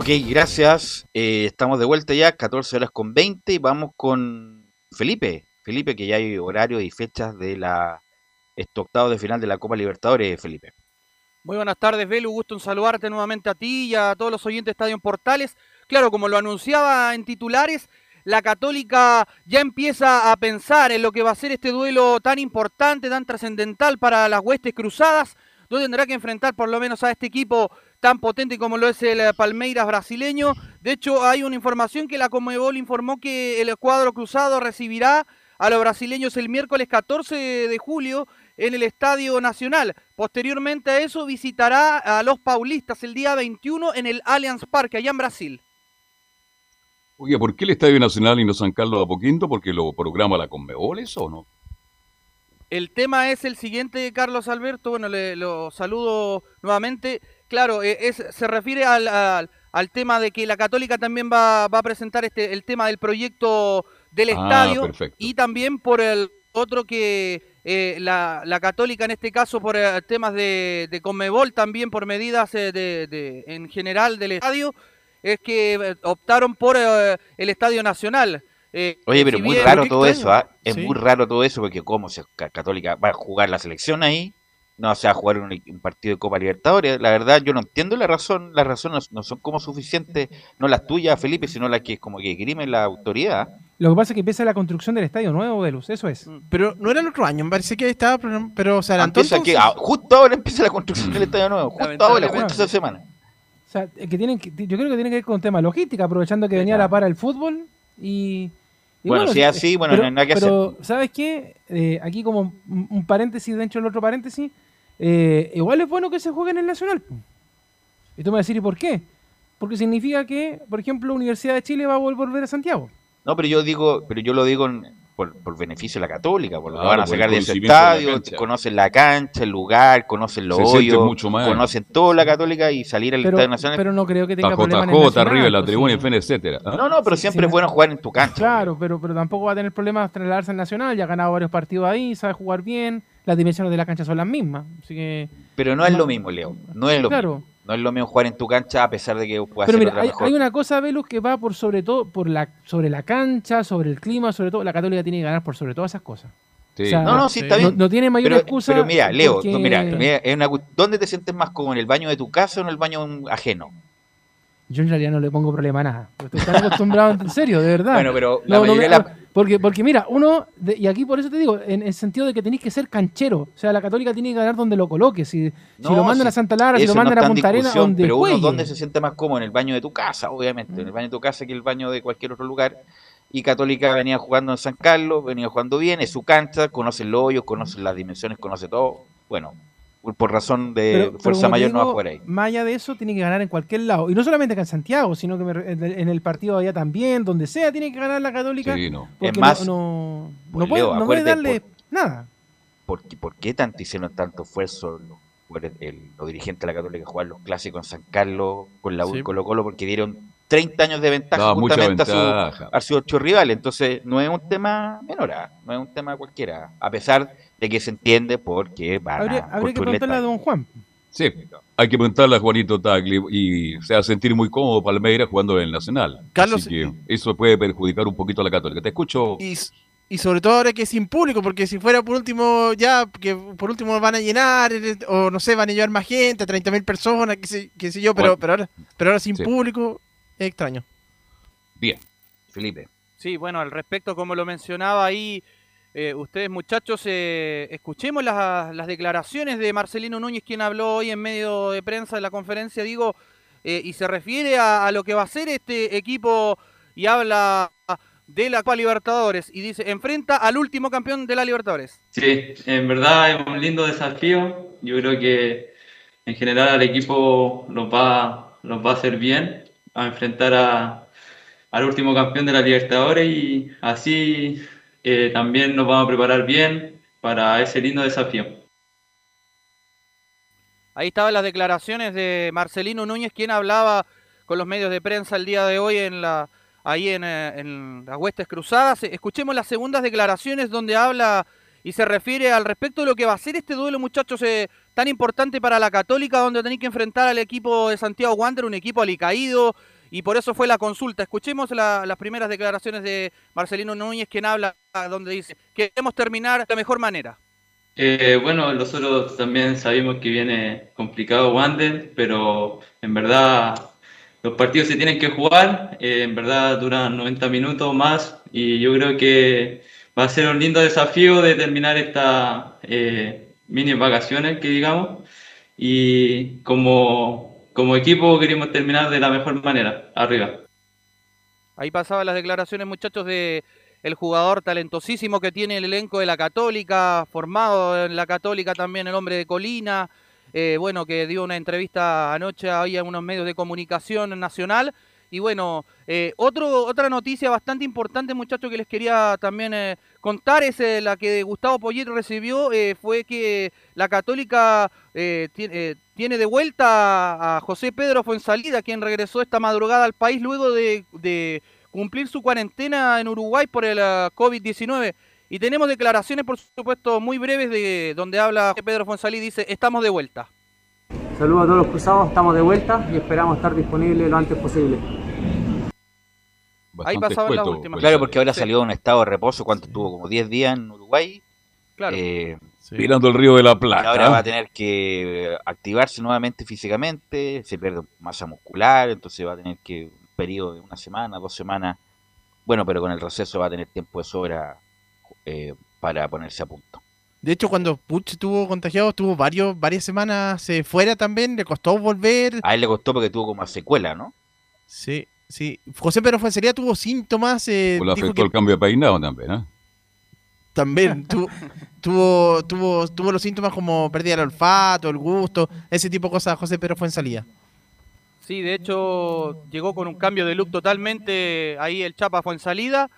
Speaker 10: Ok, gracias. Eh, estamos de vuelta ya, 14 horas con 20 y vamos con Felipe. Felipe, que ya hay horario y fechas de la este octavo de final de la Copa Libertadores, Felipe.
Speaker 6: Muy buenas tardes, Belu. Gusto en saludarte nuevamente a ti y a todos los oyentes de Estadio Portales. Claro, como lo anunciaba en titulares, la Católica ya empieza a pensar en lo que va a ser este duelo tan importante, tan trascendental para las huestes cruzadas, donde tendrá que enfrentar por lo menos a este equipo tan potente como lo es el Palmeiras brasileño. De hecho, hay una información que la Comebol informó que el cuadro cruzado recibirá a los brasileños el miércoles 14 de julio en el Estadio Nacional. Posteriormente a eso visitará a los paulistas el día 21 en el Allianz Parque, allá en Brasil.
Speaker 2: Oye, ¿por qué el Estadio Nacional y no San Carlos de Apoquinto? ¿Porque lo programa la Conmebol eso o no?
Speaker 6: El tema es el siguiente, Carlos Alberto. Bueno, le lo saludo nuevamente. Claro, eh, es, se refiere al, al, tema de que la Católica también va, va, a presentar este, el tema del proyecto del ah, estadio y también por el otro que eh, la, la, Católica en este caso por eh, temas de, de Conmebol, también por medidas eh, de, en general del estadio, es que optaron por el Estadio Nacional.
Speaker 10: Oye, pero muy raro todo eso, ¿ah? es muy raro todo eso porque como se Católica va a jugar la selección ahí, no se va a jugar un, partido de Copa Libertadores. La verdad, yo no entiendo la razón. Las razones no, son como suficientes, no las tuyas, Felipe, sino las que como que grimen la autoridad.
Speaker 8: Lo que pasa es que empieza la construcción del estadio nuevo, de luz, eso es.
Speaker 9: Mm. Pero no era el otro año, me parece que estaba, pero, o sea,
Speaker 10: empieza que, ah, justo ahora empieza la construcción del estadio nuevo, justo ahora, justo esta semana.
Speaker 8: O sea, que tienen que, yo creo que tiene que ver con tema logística, aprovechando que venía la para el fútbol y...
Speaker 10: bueno, si es así, bueno, no hay nada que
Speaker 8: pero, ¿sabes qué? Eh, aquí como un paréntesis dentro del otro paréntesis, eh, igual es bueno que se juegue en el Nacional. Y tú me vas a decir, ¿y por qué? Porque significa que, por ejemplo, Universidad de Chile va a volver a Santiago.
Speaker 10: No, pero yo digo, pero yo lo digo por, beneficio de la católica, por lo que van a sacar de ese estadio, conocen la cancha, el lugar, conocen los hoyos, conocen toda la católica y salir al estadio nacional.
Speaker 8: Pero no creo que tenga problemas
Speaker 2: en arriba, la pues, tribuna, y etcétera.
Speaker 10: ¿ah? No, no, pero siempre es bueno jugar en tu cancha.
Speaker 8: Claro, pero, pero tampoco va a tener problemas trasladarse al nacional, ya ha ganado varios partidos ahí, sabe jugar bien, las dimensiones de la cancha son las mismas, así que...
Speaker 10: Pero no es lo mismo, Leo, no es lo mismo. No es lo mismo jugar en tu cancha a pesar de que puedas Pero mira,
Speaker 8: hay, hay, una cosa, Velus, que va por sobre todo por la sobre la cancha, sobre el clima, sobre todo la Católica tiene que ganar por sobre todas esas cosas.
Speaker 10: no, no, sí, está bien.
Speaker 8: No, tiene mayor excusa.
Speaker 10: Pero mira, Leo, mira, ¿dónde te sientes más como en el baño de tu casa o en el baño ajeno?
Speaker 8: Yo en realidad no le pongo problema a nada. Estoy tan acostumbrado, en serio, de verdad.
Speaker 10: Bueno, pero la mayoría la...
Speaker 8: Porque, porque mira, uno, y aquí por eso te digo, en el sentido de que tenéis que ser canchero. O sea, la Católica tiene que ganar donde lo coloque. Si, si lo mandan a Santa Lara, si lo mandan a Punta Arenas, donde
Speaker 10: Pero uno, ¿dónde se siente más cómodo? En el baño de tu casa, obviamente. En el baño de tu casa que el baño de cualquier otro lugar. Y Católica venía jugando en San Carlos, venía jugando bien, es su cancha, conoce el hoyo, conoce las dimensiones, conoce todo. Bueno, por razón de fuerza mayor no va a jugar ahí.
Speaker 8: Más allá de eso, tiene que ganar en cualquier lado. Y no solamente acá en Santiago, sino que en el partido allá también, donde sea, tiene que ganar la Católica.
Speaker 10: Sí, no. es más,
Speaker 8: no, no, puede, no puede, darle nada.
Speaker 10: Por, ¿Por qué tanto hicieron tanto esfuerzo los, el, los dirigentes de la Católica jugar los clásicos en San Carlos con la U y Colo Colo? Porque dieron 30 años de ventaja justamente a, sus ocho rivales. Entonces, no es un tema menor, ¿ah? no es un tema cualquiera. A pesar de que se entiende porque van
Speaker 8: habría,
Speaker 10: a
Speaker 8: habría que preguntarle a don Juan.
Speaker 2: Sí, hay que preguntarle a Juanito Tagli y se va a sentir muy cómodo Palmeira jugando en el Nacional. Carlos, eso puede perjudicar un poquito a la Católica. Te escucho.
Speaker 9: Y, y, sobre todo ahora que es sin público, porque si fuera por último, ya, que por último van a llenar, o no sé, van a llevar más gente, 30.000 personas, qué sé, yo, pero, pero, ahora, pero ahora sin público es extraño.
Speaker 10: Bien, Felipe.
Speaker 6: Sí, bueno, al respecto, como lo mencionaba ahí eh, ustedes muchachos, eh, escuchemos las, declaraciones de Marcelino Núñez, quien habló hoy en medio de prensa de la conferencia, digo, eh, y se refiere a, lo que va a ser este equipo y habla de la Copa Libertadores y dice, enfrenta al último campeón de la Libertadores.
Speaker 17: Sí, en verdad es un lindo desafío. Yo creo que en general al equipo nos va, va a hacer bien a enfrentar a, al último campeón de la Libertadores y así eh, también nos vamos a preparar bien para ese lindo desafío.
Speaker 6: Ahí estaban las declaraciones de Marcelino Núñez, quien hablaba con los medios de prensa el día de hoy en la, ahí en, eh, las Huestes Cruzadas. Escuchemos las segundas declaraciones donde habla y se refiere al respecto de lo que va a ser este duelo, muchachos, eh, tan importante para la Católica, donde tenéis que enfrentar al equipo de Santiago Wander, un equipo alicaído, y por eso fue la consulta. Escuchemos las primeras declaraciones de Marcelino Núñez, quien habla, donde dice, que queremos terminar de la mejor manera.
Speaker 17: Eh, bueno, nosotros también sabemos que viene complicado Wander, pero en verdad los partidos se tienen que jugar, eh, en verdad duran 90 minutos más y yo creo que va a ser un lindo desafío de terminar estas eh, mini vacaciones que digamos y como, como equipo queremos terminar de la mejor manera, arriba.
Speaker 6: Ahí pasaban las declaraciones muchachos de el jugador talentosísimo que tiene el elenco de la Católica, formado en la Católica también el hombre de Colina, eh, bueno, que dio una entrevista anoche ahí a unos medios de comunicación nacional. Y bueno, eh, otra noticia bastante importante, muchachos, que les quería también eh, contar, es la que Gustavo Poyet recibió, fue que la Católica tiene de vuelta a José Pedro Fuensalida, quien regresó esta madrugada al país luego de, de cumplir su cuarentena en Uruguay por el COVID-19. Y tenemos declaraciones, por supuesto, muy breves de donde habla Pedro Fonsalí, dice, estamos de vuelta.
Speaker 18: Saludos a todos los cruzados, estamos de vuelta y esperamos estar disponibles lo antes posible.
Speaker 10: Ahí pasaban las últimas. Claro, porque ahora salió un estado de reposo, ¿cuánto tuvo? Como 10 días en Uruguay.
Speaker 6: Claro.
Speaker 10: Eh,
Speaker 2: Mirando el río de la Plata.
Speaker 10: Ahora va a tener que activarse nuevamente físicamente, se pierde masa muscular, entonces va a tener que un periodo de una semana, dos semanas. Bueno, pero con el receso va a tener tiempo de sobra eh, para ponerse a punto.
Speaker 9: De hecho, cuando Puch estuvo contagiado, estuvo varios, varias semanas eh, fuera también, le costó volver.
Speaker 10: A él le costó porque tuvo como secuela, ¿no?
Speaker 9: Sí, sí. José Pedro Fuensería tuvo síntomas. Eh,
Speaker 2: le afectó el cambio de peinado también, ¿eh?
Speaker 9: También (laughs) tuvo, tuvo, tuvo, tuvo los síntomas como pérdida del olfato, el gusto, ese tipo de cosas. José Pedro fue en salida.
Speaker 6: Sí, de hecho, llegó con un cambio de look totalmente. Ahí el Chapa fue en salida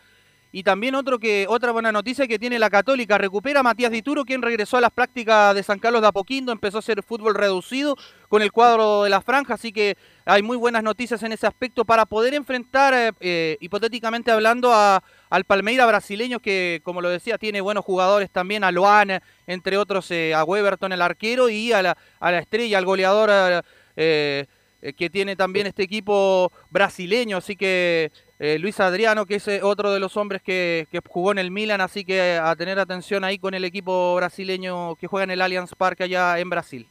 Speaker 6: y también otro que, otra buena noticia que tiene la Católica, recupera a Matías Dituro, quien regresó a las prácticas de San Carlos de Apoquindo, empezó a hacer fútbol reducido con el cuadro de la franja, así que hay muy buenas noticias en ese aspecto para poder enfrentar, eh, eh, hipotéticamente hablando, a, al Palmeira brasileño, que como lo decía, tiene buenos jugadores también, a Loan, entre otros, eh, a Weberton, el arquero, y a la, a la estrella, al goleador que tiene también este equipo brasileño, así que eh, Luis Adriano, que es eh, otro de los hombres que, jugó en el Milan, así que eh, a tener atención ahí con el equipo brasileño que juega en el Allianz Parque allá en Brasil.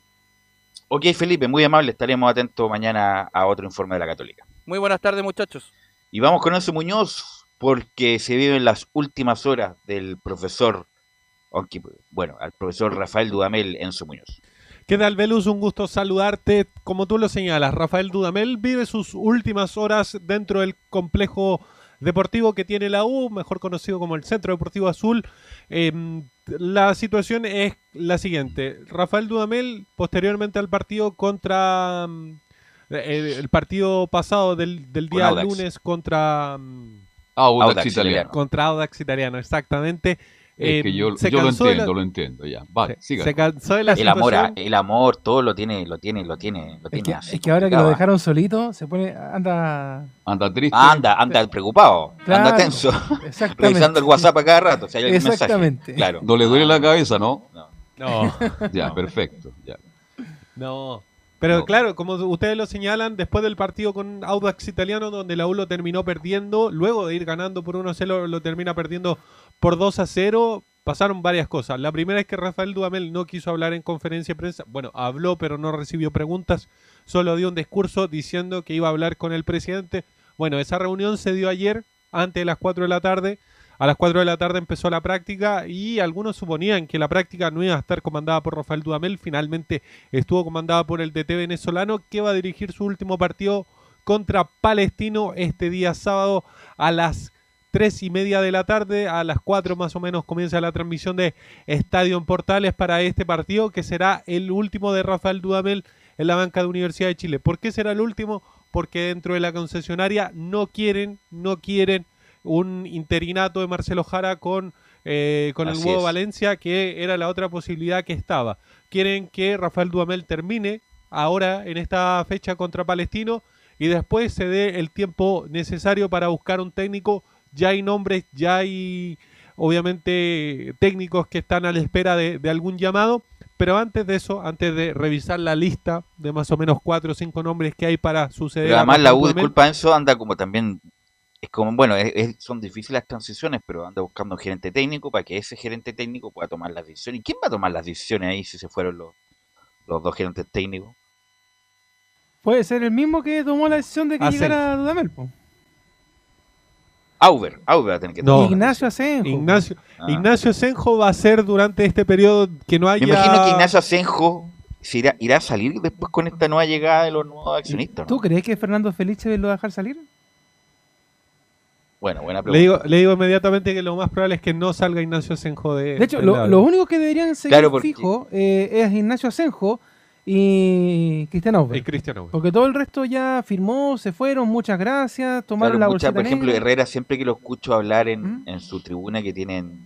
Speaker 10: Ok, Felipe, muy amable, estaremos atentos mañana a otro informe de la Católica.
Speaker 6: Muy buenas tardes, muchachos.
Speaker 10: Y vamos con Enzo Muñoz, porque se viven las últimas horas del profesor, bueno, al profesor Rafael Dudamel Enzo Muñoz.
Speaker 5: ¿Qué tal, Velus? Un gusto saludarte. Como tú lo señalas, Rafael Dudamel vive sus últimas horas dentro del complejo deportivo que tiene la U, mejor conocido como el Centro Deportivo Azul. Em, la situación es la siguiente. Rafael Dudamel, posteriormente al partido contra... Mm, el, partido pasado del, día lunes contra...
Speaker 2: Mm, Audax, Italiano.
Speaker 5: Contra Audax Italiano, exactamente.
Speaker 2: Es que yo, yo lo entiendo, lo entiendo ya. Vale,
Speaker 5: se, se cansó de la
Speaker 10: el amor, el amor, todo lo tiene, lo tiene, lo tiene, lo
Speaker 8: tiene
Speaker 10: es que,
Speaker 8: así. Es que ahora que lo dejaron solito, se pone, anda.
Speaker 2: Anda triste.
Speaker 10: Anda, anda preocupado, anda tenso. Exactamente. Revisando el WhatsApp a cada rato. hay
Speaker 8: exactamente.
Speaker 10: Claro.
Speaker 2: No le duele la cabeza, ¿no?
Speaker 10: No.
Speaker 5: No.
Speaker 2: ya, (laughs) perfecto. Ya.
Speaker 5: No. Pero claro, como ustedes lo señalan, después del partido con Audax Italiano, donde la U lo terminó perdiendo, luego de ir ganando por 1-0, lo termina perdiendo por 2 a 0, pasaron varias cosas. La primera es que Rafael Dudamel no quiso hablar en conferencia de prensa. Bueno, habló, pero no recibió preguntas. Solo dio un discurso diciendo que iba a hablar con el presidente. Bueno, esa reunión se dio ayer, antes de las 4 de la tarde. A las 4 de la tarde empezó la práctica y algunos suponían que la práctica no iba a estar comandada por Rafael Dudamel. Finalmente estuvo comandada por el DT venezolano que va a dirigir su último partido contra Palestino este día sábado a las tres y media de la tarde. A las 4 más o menos comienza la transmisión de Estadio en Portales para este partido, que será el último de Rafael Dudamel en la banca de Universidad de Chile. ¿Por qué será el último? Porque dentro de la concesionaria no quieren, no quieren un interinato de Marcelo Jara con, eh, con el huevo Valencia, que era la otra posibilidad que estaba. Quieren que Rafael Dudamel termine ahora en esta fecha contra Palestino y después se dé el tiempo necesario para buscar un técnico ya hay nombres, ya hay obviamente técnicos que están a la espera de, algún llamado, pero antes de eso, antes de revisar la lista de más o menos cuatro o cinco nombres que hay para suceder.
Speaker 10: Pero además la U, disculpa eso, anda como también, es como, bueno, son difíciles las transiciones, pero anda buscando un gerente técnico para que ese gerente técnico pueda tomar las decisiones. ¿Y quién va a tomar las decisiones ahí si se fueron los, los dos gerentes técnicos?
Speaker 8: Puede ser el mismo que tomó la decisión de que
Speaker 5: Asenjo.
Speaker 8: llegara Dudamel.
Speaker 10: Auber, Auber va a tener que
Speaker 5: No.
Speaker 10: tomar.
Speaker 8: Ignacio Asenjo.
Speaker 5: Ignacio,
Speaker 10: Ah.
Speaker 5: Ignacio Senjo va a ser durante este periodo que no haya.
Speaker 10: Me imagino que Ignacio Asenjo se irá, irá a salir después con esta nueva llegada de los nuevos accionistas. ¿no?
Speaker 8: ¿Tú crees que Fernando Felice lo va a dejar salir?
Speaker 10: Bueno, buena
Speaker 5: Le
Speaker 10: pregunta.
Speaker 5: digo, le digo inmediatamente que lo más probable es que no salga Ignacio Senjo de.
Speaker 8: De hecho, lo, lo único que deberían seguir
Speaker 10: Claro, porque-
Speaker 8: fijo eh, es Ignacio Asenjo y Cristian Auber.
Speaker 5: Y Cristian Auber.
Speaker 8: Porque todo el resto ya firmó, se fueron, muchas gracias, tomaron
Speaker 10: Claro,
Speaker 8: la
Speaker 10: mucha- por ejemplo,
Speaker 8: negra.
Speaker 10: Herrera, siempre que lo escucho hablar en, en su tribuna que tiene en,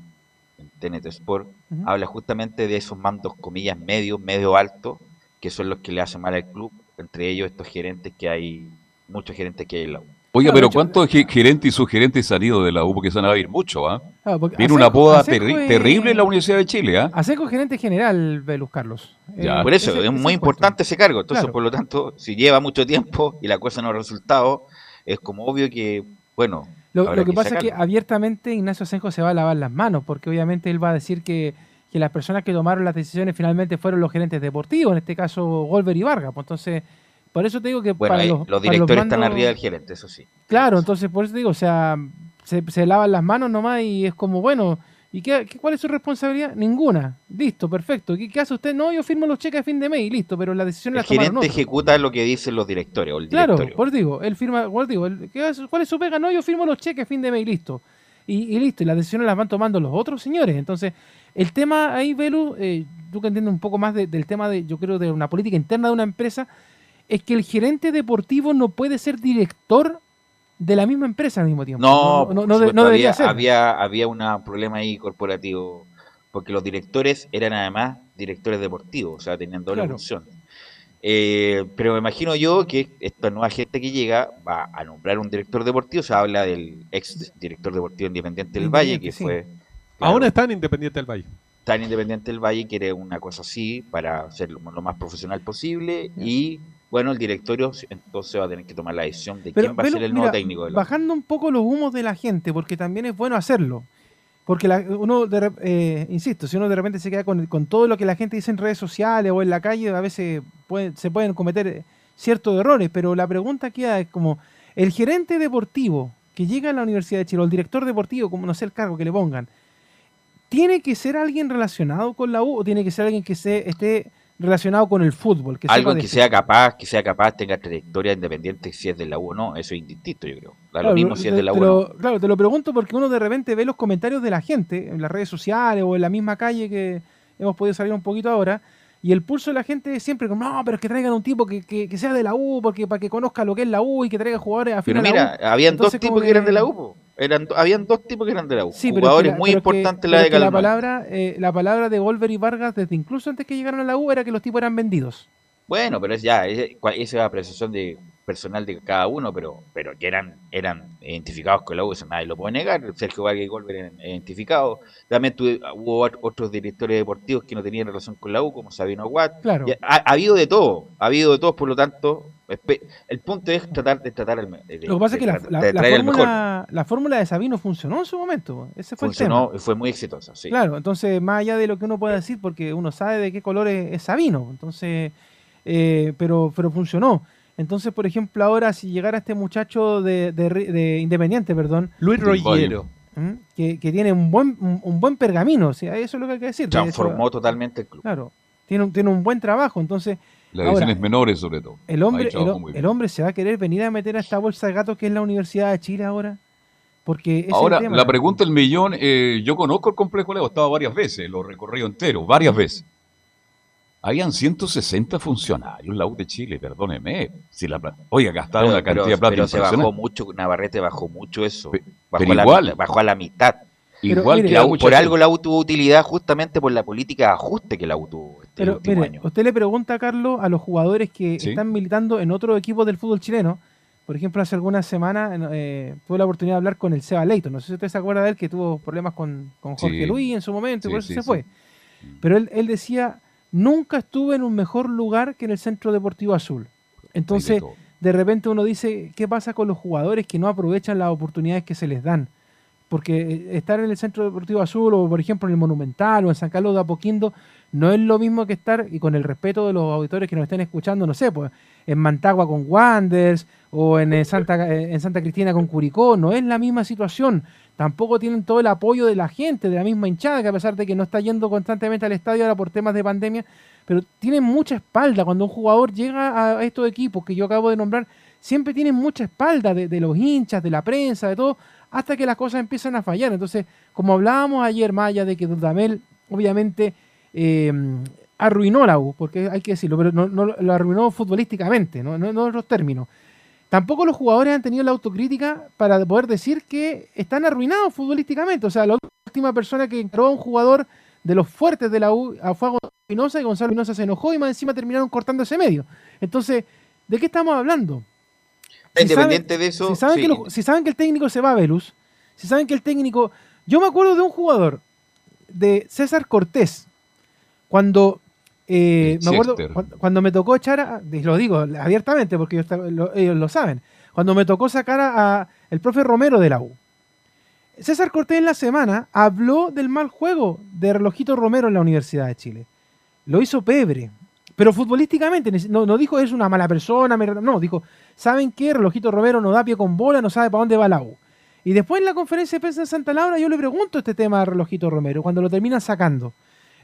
Speaker 10: en TNT Sport, habla justamente de esos mandos, comillas, medios, medio altos, que son los que le hacen mal al club, entre ellos estos gerentes que hay, muchos gerentes que hay en la U.
Speaker 2: Oiga,
Speaker 8: Claro,
Speaker 2: pero ¿cuántos ge- gerentes y subgerentes han salido de la U? Porque se van a ir mucho, ¿ah?
Speaker 8: Claro, porque
Speaker 2: Viene una poda
Speaker 8: Asenjo
Speaker 2: terri-
Speaker 8: es-
Speaker 2: terrible en la Universidad de Chile, ¿ah?
Speaker 8: Asenjo es gerente general, Velus Carlos.
Speaker 2: Ya.
Speaker 8: Eh,
Speaker 10: Por eso,
Speaker 8: ese-
Speaker 10: es
Speaker 8: ese
Speaker 10: muy
Speaker 8: puesto.
Speaker 10: importante ese cargo. Entonces,
Speaker 8: Claro.
Speaker 10: por lo tanto, si lleva mucho tiempo y la cosa no ha resultado, es como obvio que, bueno.
Speaker 8: Lo, que pasa es que abiertamente Ignacio Asenjo se va a lavar las manos, porque obviamente él va a decir que, que las personas que tomaron las decisiones finalmente fueron los gerentes deportivos, en este caso Golver y Vargas. Pues entonces, por eso te digo que
Speaker 10: Bueno,
Speaker 8: para los, para
Speaker 10: directores están arriba del gerente, eso sí.
Speaker 8: Claro, entonces por eso te digo, o sea, se, se lavan las manos nomás y es como, bueno, ¿y qué, qué- cuál es su responsabilidad? Ninguna. Listo, perfecto. ¿Qué, qué hace usted? No, yo firmo los cheques a fin de mes y listo, pero la decisión
Speaker 10: El
Speaker 8: la tomaron
Speaker 10: gerente ejecuta lo que dicen los directores o el
Speaker 8: Claro,
Speaker 10: directorio.
Speaker 8: por eso digo, él firma, por eso digo, él- ¿qué hace- ¿cuál es su pega? No, yo firmo los cheques a fin de mes y listo. Y, y listo, y las decisiones las van tomando los otros señores. Entonces, el tema ahí, Velu, eh, tú que entiendes un poco más de- del tema de, yo creo, de una política interna de una empresa, es que el gerente deportivo no puede ser director de la misma empresa al mismo tiempo.
Speaker 10: No,
Speaker 8: no, no no debería
Speaker 10: había,
Speaker 8: ser.
Speaker 10: Había, había un problema ahí corporativo, porque los directores eran además directores deportivos, o sea, tenían doble
Speaker 8: Claro.
Speaker 10: función. Eh, pero me imagino yo que esta nueva gente que llega va a nombrar un director deportivo, se habla del ex director deportivo independiente del Valle, que
Speaker 8: sí.
Speaker 10: fue
Speaker 5: Aún está en Independiente del Valle.
Speaker 10: tan independiente del Valle, quiere una cosa así para ser lo, lo más profesional posible, y bueno, el directorio entonces va a tener que tomar la decisión de
Speaker 8: Pero,
Speaker 10: quién va a ser el
Speaker 8: mira,
Speaker 10: nuevo técnico del
Speaker 8: Bajando un poco los humos de la gente, porque también es bueno hacerlo. Porque la- uno, de eh, insisto, si uno de repente se queda con, con todo lo que la gente dice en redes sociales o en la calle, a veces se pueden cometer eh, ciertos errores, pero la pregunta queda es como, el gerente deportivo que llega a la Universidad de Chile, o el director deportivo, como no sé el cargo que le pongan, ¿tiene que ser alguien relacionado con la U o tiene que ser alguien que se, esté relacionado con el fútbol? Que
Speaker 10: Algo que sea capaz, que sea capaz, tenga trayectoria independiente si es de la U o no, eso es indistinto, yo creo. Da lo mismo si es de la U o no.
Speaker 8: Claro, te lo pregunto porque uno de repente ve los comentarios de la gente en las redes sociales o en la misma calle que hemos podido salir un poquito ahora. Y el pulso de la gente es siempre como, no, pero es que traigan un tipo que, que- que sea de la U, porque para que conozca lo que es la U y que traiga jugadores
Speaker 10: Pero
Speaker 8: a la
Speaker 10: mira, habían
Speaker 8: Entonces,
Speaker 10: dos tipos que eran de la U. po. Eran, habían dos tipos que eran de la U.
Speaker 8: Sí, pero
Speaker 10: Jugadores
Speaker 8: la-
Speaker 10: muy
Speaker 8: pero que-
Speaker 10: importantes la
Speaker 8: pero
Speaker 10: de
Speaker 8: la palabra, eh, la palabra de Golver y Vargas, desde incluso antes que llegaran a la U, era que los tipos eran vendidos.
Speaker 10: Bueno, pero es ya, esa es la apreciación de personal de cada uno, pero pero que eran eran identificados con la U, eso nadie lo puede negar. Sergio Vargas y Golver eran identificados. También tuve- hubo ot- otros directores deportivos que no tenían relación con la U, como Sabino Watt.
Speaker 8: Claro.
Speaker 10: Ha, ha habido de todo, ha habido de todo, por lo tanto, el punto es tratar de tratar el, de-
Speaker 8: Lo que pasa es que la, la- fórmula, la fórmula de Sabino funcionó en su momento. Ese fue el tema.
Speaker 10: Funcionó y fue muy exitosa, sí.
Speaker 8: Claro, entonces más allá de lo que uno pueda decir, porque uno sabe de qué color es, es Sabino, entonces, eh, pero, pero funcionó. Entonces, por ejemplo, ahora si llegara este muchacho de, de Ri- de Independiente, perdón,
Speaker 5: Luis Rollero.
Speaker 8: ¿m? que, que tiene un buen, un, un buen pergamino, o sea, eso es lo que hay que decir.
Speaker 10: Transformó totalmente el club.
Speaker 8: claro, tiene un, tiene un buen trabajo, entonces
Speaker 2: Las
Speaker 8: ahora,
Speaker 2: divisiones menores, sobre todo.
Speaker 8: el hombre, el, hombre se va a querer venir a meter a esta bolsa de gatos que es la Universidad de Chile ahora, porque es el
Speaker 2: Ahora,
Speaker 8: tema.
Speaker 2: la pregunta del millón, eh, yo conozco el complejo Leo, he estado varias veces, lo recorrido entero, varias veces. Habían 160 funcionarios la U de Chile, perdóneme. Si la, oiga, gastaron una
Speaker 10: Pero-
Speaker 2: cantidad de plata
Speaker 10: pero se bajó mucho, Navarrete bajó mucho eso. Bajó,
Speaker 2: pero
Speaker 10: a la,
Speaker 2: igual.
Speaker 10: mitad- bajó a la mitad.
Speaker 2: Igual
Speaker 8: mire,
Speaker 2: que
Speaker 10: La
Speaker 2: la
Speaker 10: U- por algo la U tuvo utilidad justamente por la política de ajuste que la U tuvo este
Speaker 8: Pero
Speaker 10: último
Speaker 8: mire,
Speaker 10: año.
Speaker 8: usted le pregunta, Carlos, a los jugadores que
Speaker 10: Sí.
Speaker 8: están militando en otros equipos del fútbol chileno. Por ejemplo, hace algunas semanas eh, tuve la oportunidad de hablar con el Seba Leighton. No sé si usted se acuerda de él, que tuvo problemas con, con Jorge
Speaker 2: Sí.
Speaker 8: Luis en su momento y
Speaker 2: Sí,
Speaker 8: por eso
Speaker 2: sí,
Speaker 8: se
Speaker 2: sí.
Speaker 8: fue. Pero él, él decía, nunca estuve en un mejor lugar que en el Centro Deportivo Azul. Entonces, de repente uno dice, ¿qué pasa con los jugadores que no aprovechan las oportunidades que se les dan? Porque eh, estar en el Centro Deportivo Azul o, por ejemplo, en el Monumental o en San Carlos de Apoquindo no es lo mismo que estar, y con el respeto de los auditores que nos estén escuchando, no sé, pues en Mantagua con Wanders o en eh, Santa, eh, en Santa Cristina con Curicó, no es la misma situación. Tampoco tienen todo el apoyo de la gente, de la misma hinchada, que a pesar de que no está yendo constantemente al estadio ahora por temas de pandemia, pero tienen mucha espalda. Cuando un jugador llega a estos equipos que yo acabo de nombrar, siempre tienen mucha espalda de, los hinchas, de la prensa, de todo, hasta que las cosas empiezan a fallar. Entonces, como hablábamos ayer, Maya, de que Dudamel obviamente eh, arruinó la U, porque hay que decirlo, pero no, lo arruinó futbolísticamente, no, no, en otros términos. Tampoco los jugadores han tenido la autocrítica para poder decir que están arruinados futbolísticamente. O sea, la última persona que encaró a un jugador de los fuertes de la U fue a Gonzalo Espinosa y Gonzalo Espinosa se enojó y más encima terminaron cortando ese medio. Entonces, ¿de qué estamos hablando?
Speaker 10: Independiente de eso.
Speaker 8: Si saben, que si saben que el técnico se va a Velus, si saben que el técnico. Yo me acuerdo de un jugador, de César Cortés, cuando eh, me acuerdo cuando, me tocó echar, a, lo digo abiertamente porque ellos lo, saben, cuando me tocó sacar a, el profe Romero de la U. César Cortés en la semana habló del mal juego de Relojito Romero en la Universidad de Chile. Lo hizo pebre, pero futbolísticamente no, no dijo es una mala persona, no, dijo, ¿saben qué? Relojito Romero no da pie con bola, no sabe para dónde va la U. Y después en la conferencia de prensa en Santa Laura yo le pregunto este tema a Relojito Romero, cuando lo termina sacando.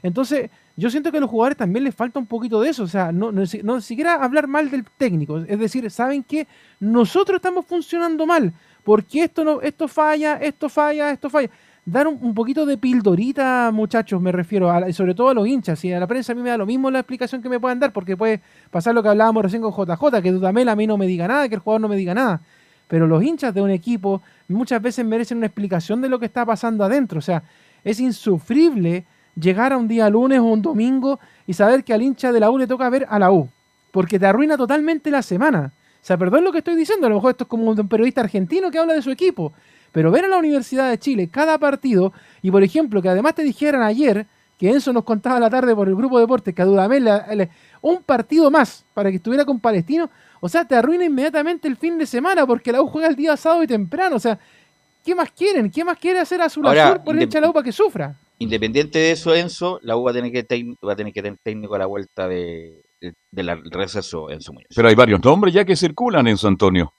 Speaker 8: Entonces, yo siento que a los jugadores también les falta un poquito de eso, o sea, no, no, siquiera hablar mal del técnico, es decir, ¿saben qué? Nosotros estamos funcionando mal, porque esto, no, esto falla, esto falla, esto falla. Dar un, poquito de pildorita, muchachos, me refiero, a, sobre todo a los hinchas, y a la prensa a mí me da lo mismo la explicación que me puedan dar, porque puede pasar lo que hablábamos recién con JJ, que Dudamel a mí no me diga nada, que el jugador no me diga nada. Pero los hinchas de un equipo muchas veces merecen una explicación de lo que está pasando adentro, o sea, es insufrible llegar a un día lunes o un domingo y saber que al hincha de la U le toca ver a la U, porque te arruina totalmente la semana. O sea, perdón lo que estoy diciendo, a lo mejor esto es como un periodista argentino que habla de su equipo, pero ver a la Universidad de Chile cada partido y, por ejemplo, que además te dijeran ayer, que Enzo nos contaba a la tarde por el grupo de deportes, que a Dudamel un partido más para que estuviera con Palestino, o sea, te arruina inmediatamente el fin de semana porque la U juega el día sábado y temprano, o sea, ¿qué más quieren? ¿Qué más quiere hacer Azul Azul por el hincha la U para que sufra?
Speaker 10: Independiente de eso, Enzo, la U va a tener que, va a tener que tener técnico a la vuelta de, del receso Enzo Muñoz.
Speaker 2: Pero hay varios nombres ya que circulan, Enzo Antonio.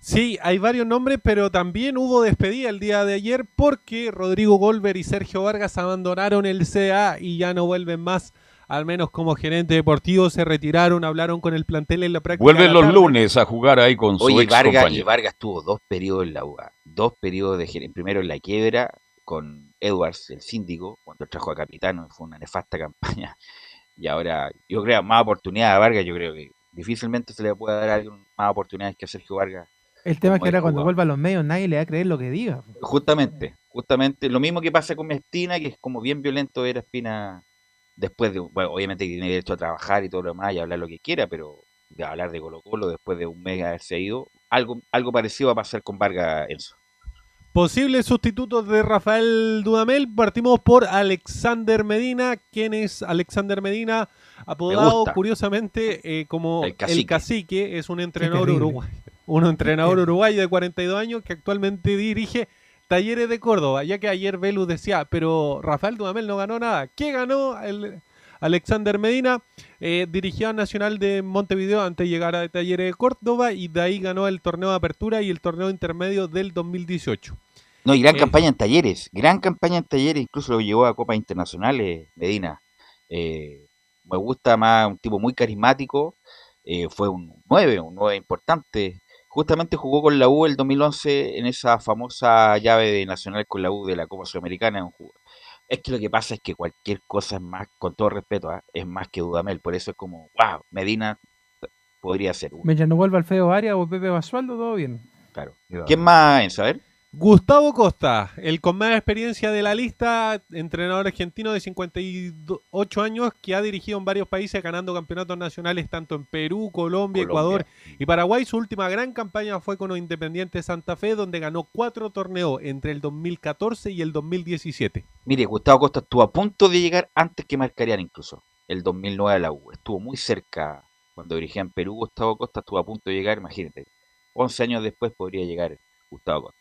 Speaker 5: Sí, hay varios nombres, pero también hubo despedida el día de ayer porque Rodrigo Golver y Sergio Vargas abandonaron el CA y ya no vuelven más. Al menos como gerente deportivo se retiraron, hablaron con el plantel en la práctica.
Speaker 2: Vuelven los lunes a jugar ahí con su
Speaker 10: Oye,
Speaker 2: ex
Speaker 10: Vargas, y Vargas tuvo dos periodos en la U, dos periodos de gerente. Primero en la quiebra con Edwards, el síndico, cuando trajo a Capitano, fue una nefasta (laughs) campaña. Y ahora, yo creo, más oportunidad a Vargas, yo creo que difícilmente se le puede dar a alguien más oportunidades que a Sergio Vargas.
Speaker 8: El tema es que ahora cuando vuelva a los medios nadie le va a creer lo que diga.
Speaker 10: Justamente, justamente, lo mismo que pasa con Espina, que es como bien violento ver a Espina después de, bueno, obviamente tiene derecho a trabajar y todo lo demás y hablar lo que quiera, pero de hablar de Colo Colo después de un mes de haberse ido, algo, algo parecido va a pasar con Vargas Enzo.
Speaker 5: Posibles sustitutos de Rafael Dudamel. Partimos por Alexander Medina. ¿Quién es Alexander Medina? Apodado curiosamente eh, como el cacique. Es un entrenador uruguayo. Un entrenador uruguayo de 42 años que actualmente dirige Talleres de Córdoba. Ya que ayer Velus decía, pero Rafael Dudamel no ganó nada. ¿Qué ganó el Alexander Medina? Eh, dirigió a Nacional de Montevideo antes de llegar a Talleres de Córdoba y de ahí ganó el torneo de apertura y el torneo intermedio del 2018.
Speaker 10: No, y gran eh, campaña en talleres, gran campaña en talleres, incluso lo llevó a Copas Internacionales, Medina. Eh, me gusta más, un tipo muy carismático, fue un 9, un 9 importante. Justamente jugó con la U el 2011 en esa famosa llave de Nacional con la U de la Copa Sudamericana, un es que lo que pasa es que cualquier cosa es más, con todo respeto, ¿ah? es más que Dudamel. Por eso es como, wow, Medina podría ser uno.
Speaker 8: Mientras no vuelva Alfredo Arias o Pepe Basualdo, todo bien.
Speaker 10: Claro. ¿Quién más en saber?
Speaker 5: Gustavo Costa, el con más experiencia de la lista, entrenador argentino de 58 años que ha dirigido en varios países ganando campeonatos nacionales tanto en Perú, Colombia, Ecuador y Paraguay. Su última gran campaña fue con los Independientes Santa Fe, donde ganó cuatro torneos entre el 2014 y el 2017.
Speaker 10: Mire, Gustavo Costa estuvo a punto de llegar antes que marcarían incluso el 2009 a la U. Estuvo muy cerca cuando dirigía en Perú. Gustavo Costa estuvo a punto de llegar, imagínate, 11 años después podría llegar Gustavo Costa.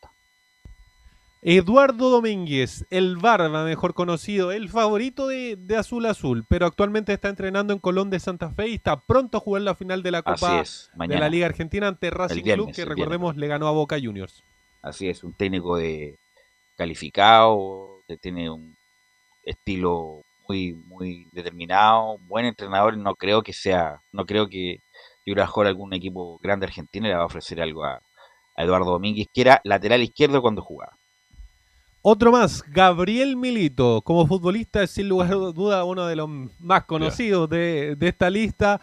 Speaker 5: Eduardo Domínguez, el Barba, mejor conocido, el favorito de, de, Azul Azul, pero actualmente está entrenando en Colón de Santa Fe y está pronto a jugar la final de la Copa de la Liga Argentina ante Racing Club, que recordemos le ganó a Boca Juniors.
Speaker 10: Así es, un técnico de calificado, que tiene un estilo muy, muy determinado, buen entrenador, no creo que sea, no creo que mejor algún equipo grande argentino le va a ofrecer algo a, a Eduardo Domínguez, que era lateral izquierdo cuando jugaba.
Speaker 5: Otro más, Gabriel Milito, como futbolista es sin lugar a duda uno de los más conocidos de, esta lista.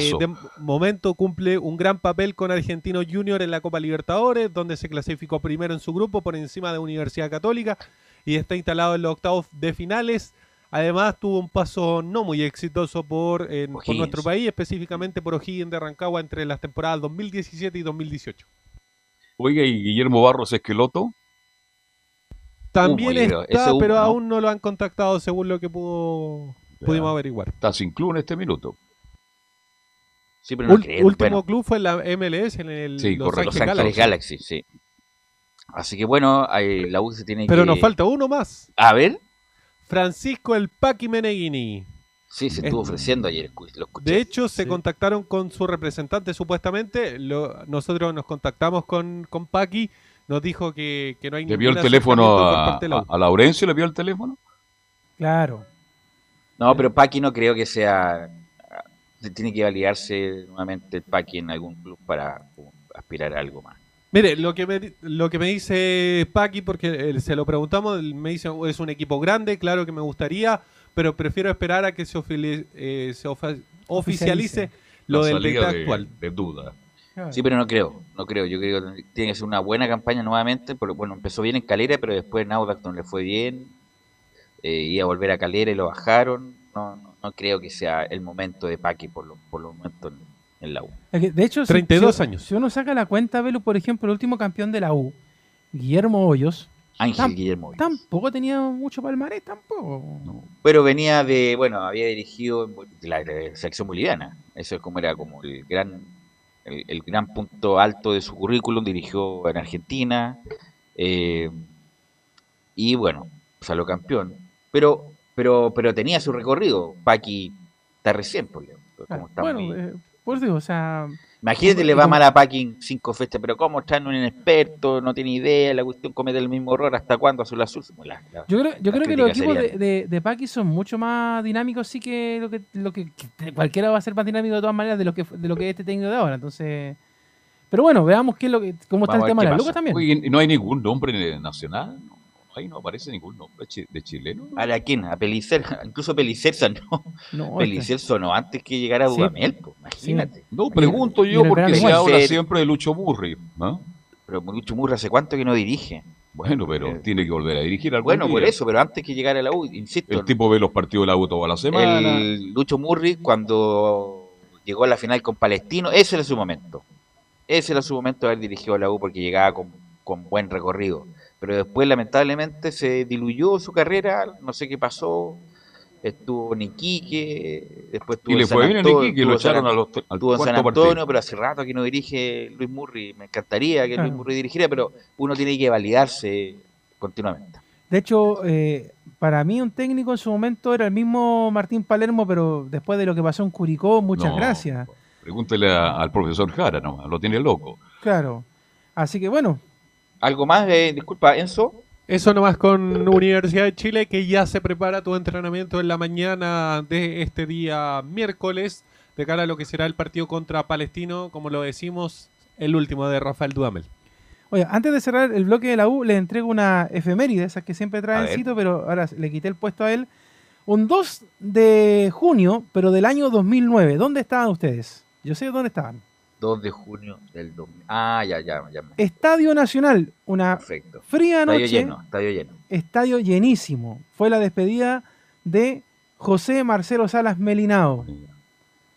Speaker 5: Eh, de momento cumple un gran papel con Argentino Junior en la Copa Libertadores, donde se clasificó primero en su grupo por encima de Universidad Católica y está instalado en los octavos de finales. Además tuvo un paso no muy exitoso por, por nuestro país, específicamente por O'Higgins de Rancagua entre las temporadas 2017 y 2018.
Speaker 2: Oiga, ¿y Guillermo Barros Esqueloto?
Speaker 5: También está, pero aún no lo han contactado según lo que pudo, pudimos averiguar.
Speaker 2: Está sin club en este minuto.
Speaker 5: Sí, pero no último club fue la MLS en el
Speaker 10: sí, Los, Ángeles Galaxy. sí. Así que bueno, la U se tiene
Speaker 5: pero que... Pero nos falta uno más.
Speaker 10: A ver.
Speaker 5: Francisco El Paqui Meneghini.
Speaker 10: Sí, se estuvo ofreciendo ayer. Lo
Speaker 5: De hecho, se contactaron con su representante supuestamente. nosotros nos contactamos con, con Paqui nos dijo que, no hay
Speaker 2: ¿Le vio el teléfono a, a, Laurencio? ¿Le vio el teléfono?
Speaker 8: Claro.
Speaker 10: No, pero Paqui no creo que sea... Tiene que validarse nuevamente el Paqui en algún club para aspirar a algo más.
Speaker 5: Mire, lo que me, lo que me dice Paqui, porque eh, se lo preguntamos, me dice, es un equipo grande, claro que me gustaría, pero prefiero esperar a que se, eh, se oficialice, lo del
Speaker 2: de, actual. De duda.
Speaker 10: Sí, pero no creo, no creo. Yo creo que tiene que ser una buena campaña nuevamente. Porque, bueno, empezó bien en Calera, pero después en Audax no le fue bien. Eh, iba a volver a Calera y lo bajaron. No, no, creo que sea el momento de Paqui por lo, por lo momento en, la U.
Speaker 8: De hecho,
Speaker 5: 32 años.
Speaker 8: Si uno saca la cuenta, Velo, por ejemplo, el último campeón de la U, Guillermo Hoyos.
Speaker 10: Ángel Guillermo Hoyos.
Speaker 8: Tampoco tenía mucho palmarés, tampoco.
Speaker 10: Pero venía de, bueno, había dirigido la, la selección boliviana. Eso es como era como el gran el, gran punto alto de su currículum, dirigió en Argentina eh, y bueno, salió campeón. Pero, pero, pero tenía su recorrido. Paqui está recién, pues,
Speaker 8: como está bueno, eh, por eso, o sea,
Speaker 10: Imagínate, le va mal a Packing cinco fechas, pero ¿cómo traen un inexperto? No tiene idea, la cuestión comete el mismo error. ¿Hasta cuándo Azul Azul?
Speaker 8: yo creo, yo creo que los equipos de, de, son mucho más dinámicos, sí que lo que, lo que, cualquiera va a ser más dinámico de todas maneras de lo que de lo que este técnico de ahora. Entonces, pero bueno, veamos qué es lo que, cómo está el tema de la Lucas también.
Speaker 2: ¿Y no hay ningún nombre nacional? Ahí no aparece ningún nombre de chileno.
Speaker 10: ¿A la quién? A Pelicer, incluso Pelicer sonó. No, (laughs) Pelicer sonó antes que llegara a Dudamel, imagínate.
Speaker 2: No, pregunto yo porque se habla siempre de Lucho Murri, ¿no?
Speaker 10: Pero Lucho Murri hace cuánto que no dirige.
Speaker 2: Bueno, pero eh, tiene que volver a dirigir algún
Speaker 10: Bueno, por eso, pero antes que llegara a la U, insisto.
Speaker 2: El tipo ve los partidos de la U toda la semana.
Speaker 10: El Lucho Murri, cuando llegó a la final con Palestino, ese era su momento. Ese era su momento de haber dirigido a la U porque llegaba con, con buen recorrido pero después lamentablemente se diluyó su carrera, no sé qué pasó, estuvo en Iquique, después estuvo
Speaker 2: y le fue bien en Iquique, lo echaron
Speaker 10: a los, al estuvo en San Antonio, pero hace rato que no dirige Luis Murri, me encantaría que Luis Murri dirigiera, pero uno tiene que validarse continuamente.
Speaker 8: De hecho, eh, para mí un técnico en su momento era el mismo Martín Palermo, pero después de lo que pasó en Curicó, muchas gracias.
Speaker 2: Pregúntele al profesor Jara, no, lo tiene loco.
Speaker 8: Claro. Así que bueno,
Speaker 10: ¿Algo más? Eh, disculpa, Enzo.
Speaker 5: Eso nomás con Universidad de Chile, que ya se prepara tu entrenamiento en la mañana de este día miércoles, de cara a lo que será el partido contra Palestino, como lo decimos, el último de Rafael Dudamel.
Speaker 8: Oye, antes de cerrar el bloque de la U, le entrego una efeméride, esas que siempre trae cito, pero ahora le quité el puesto a él. Un 2 de junio, pero del año 2009. ¿Dónde estaban ustedes? Yo sé dónde estaban.
Speaker 10: 2 de junio del 2000. Ah, ya, ya, ya.
Speaker 8: Estadio Nacional, una fría noche.
Speaker 10: Estadio lleno, estadio lleno.
Speaker 8: Estadio llenísimo. Fue la despedida de José Marcelo Salas Melinao.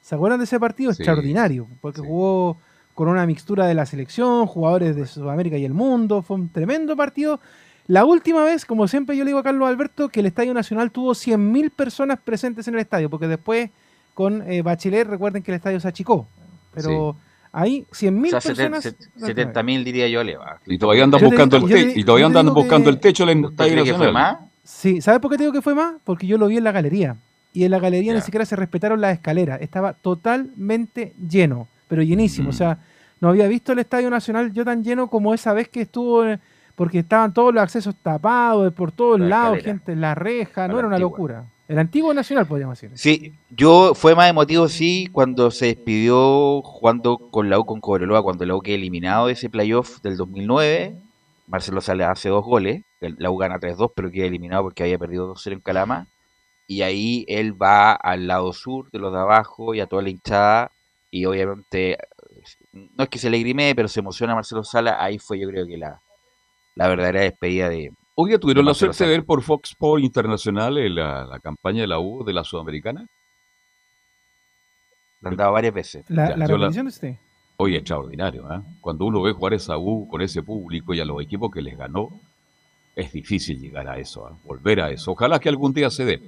Speaker 8: ¿Se acuerdan de ese partido? Extraordinario, porque jugó con una mixtura de la selección, jugadores de Sudamérica y el mundo. Fue un tremendo partido. La última vez, como siempre yo le digo a Carlos Alberto, que el Estadio Nacional tuvo 100.000 personas presentes en el estadio, porque después con eh, Bachelet, recuerden que el estadio se achicó. Pero Ahí 100.000
Speaker 10: O sea,
Speaker 8: personas.
Speaker 10: 70 mil diría yo le va.
Speaker 2: Y todavía andan
Speaker 8: Yo
Speaker 2: buscando
Speaker 8: digo-
Speaker 2: el
Speaker 8: te-
Speaker 2: Y todavía andan buscando
Speaker 8: que-
Speaker 2: el techo
Speaker 10: ¿Usted
Speaker 2: Estadio
Speaker 10: que fue más?
Speaker 8: Sí, ¿sabes por qué te digo que fue más? Porque yo lo vi en la galería. Y en la galería ni siquiera se respetaron las escaleras. Estaba totalmente lleno, pero llenísimo.
Speaker 2: Mm.
Speaker 8: O sea, no había visto el Estadio Nacional yo tan lleno como esa vez que estuvo, porque estaban todos los accesos tapados, por todos
Speaker 10: La
Speaker 8: lados,
Speaker 10: escalera.
Speaker 8: gente en la reja. No
Speaker 10: la
Speaker 8: era una
Speaker 10: antigua.
Speaker 8: locura. El antiguo Nacional, podríamos decir.
Speaker 10: Sí, yo fue más emotivo, sí, cuando se despidió jugando con la U con Cobreloa, cuando la U quedó eliminado de ese playoff del 2009. Marcelo Sale hace dos goles, la U gana 3-2, pero queda eliminado porque había perdido 2-0 en Calama. Y ahí él va al lado sur de los de abajo y a toda la hinchada. Y obviamente, no es que se le grimee, pero se emociona Marcelo Sala. Ahí fue, yo creo que la verdadera despedida de.
Speaker 2: Oye, ¿tuvieron la suerte de ver por Fox Sports Internacional eh, la, la campaña de la U de la Sudamericana?
Speaker 10: La han dado varias veces.
Speaker 8: La,
Speaker 2: Ya,
Speaker 8: la repetición de usted.
Speaker 2: Oye, extraordinario, ¿ah? Cuando uno ve jugar esa U con ese público y a los equipos que les ganó, es difícil llegar a eso, ¿ah? volver a eso. Ojalá que algún día se dé.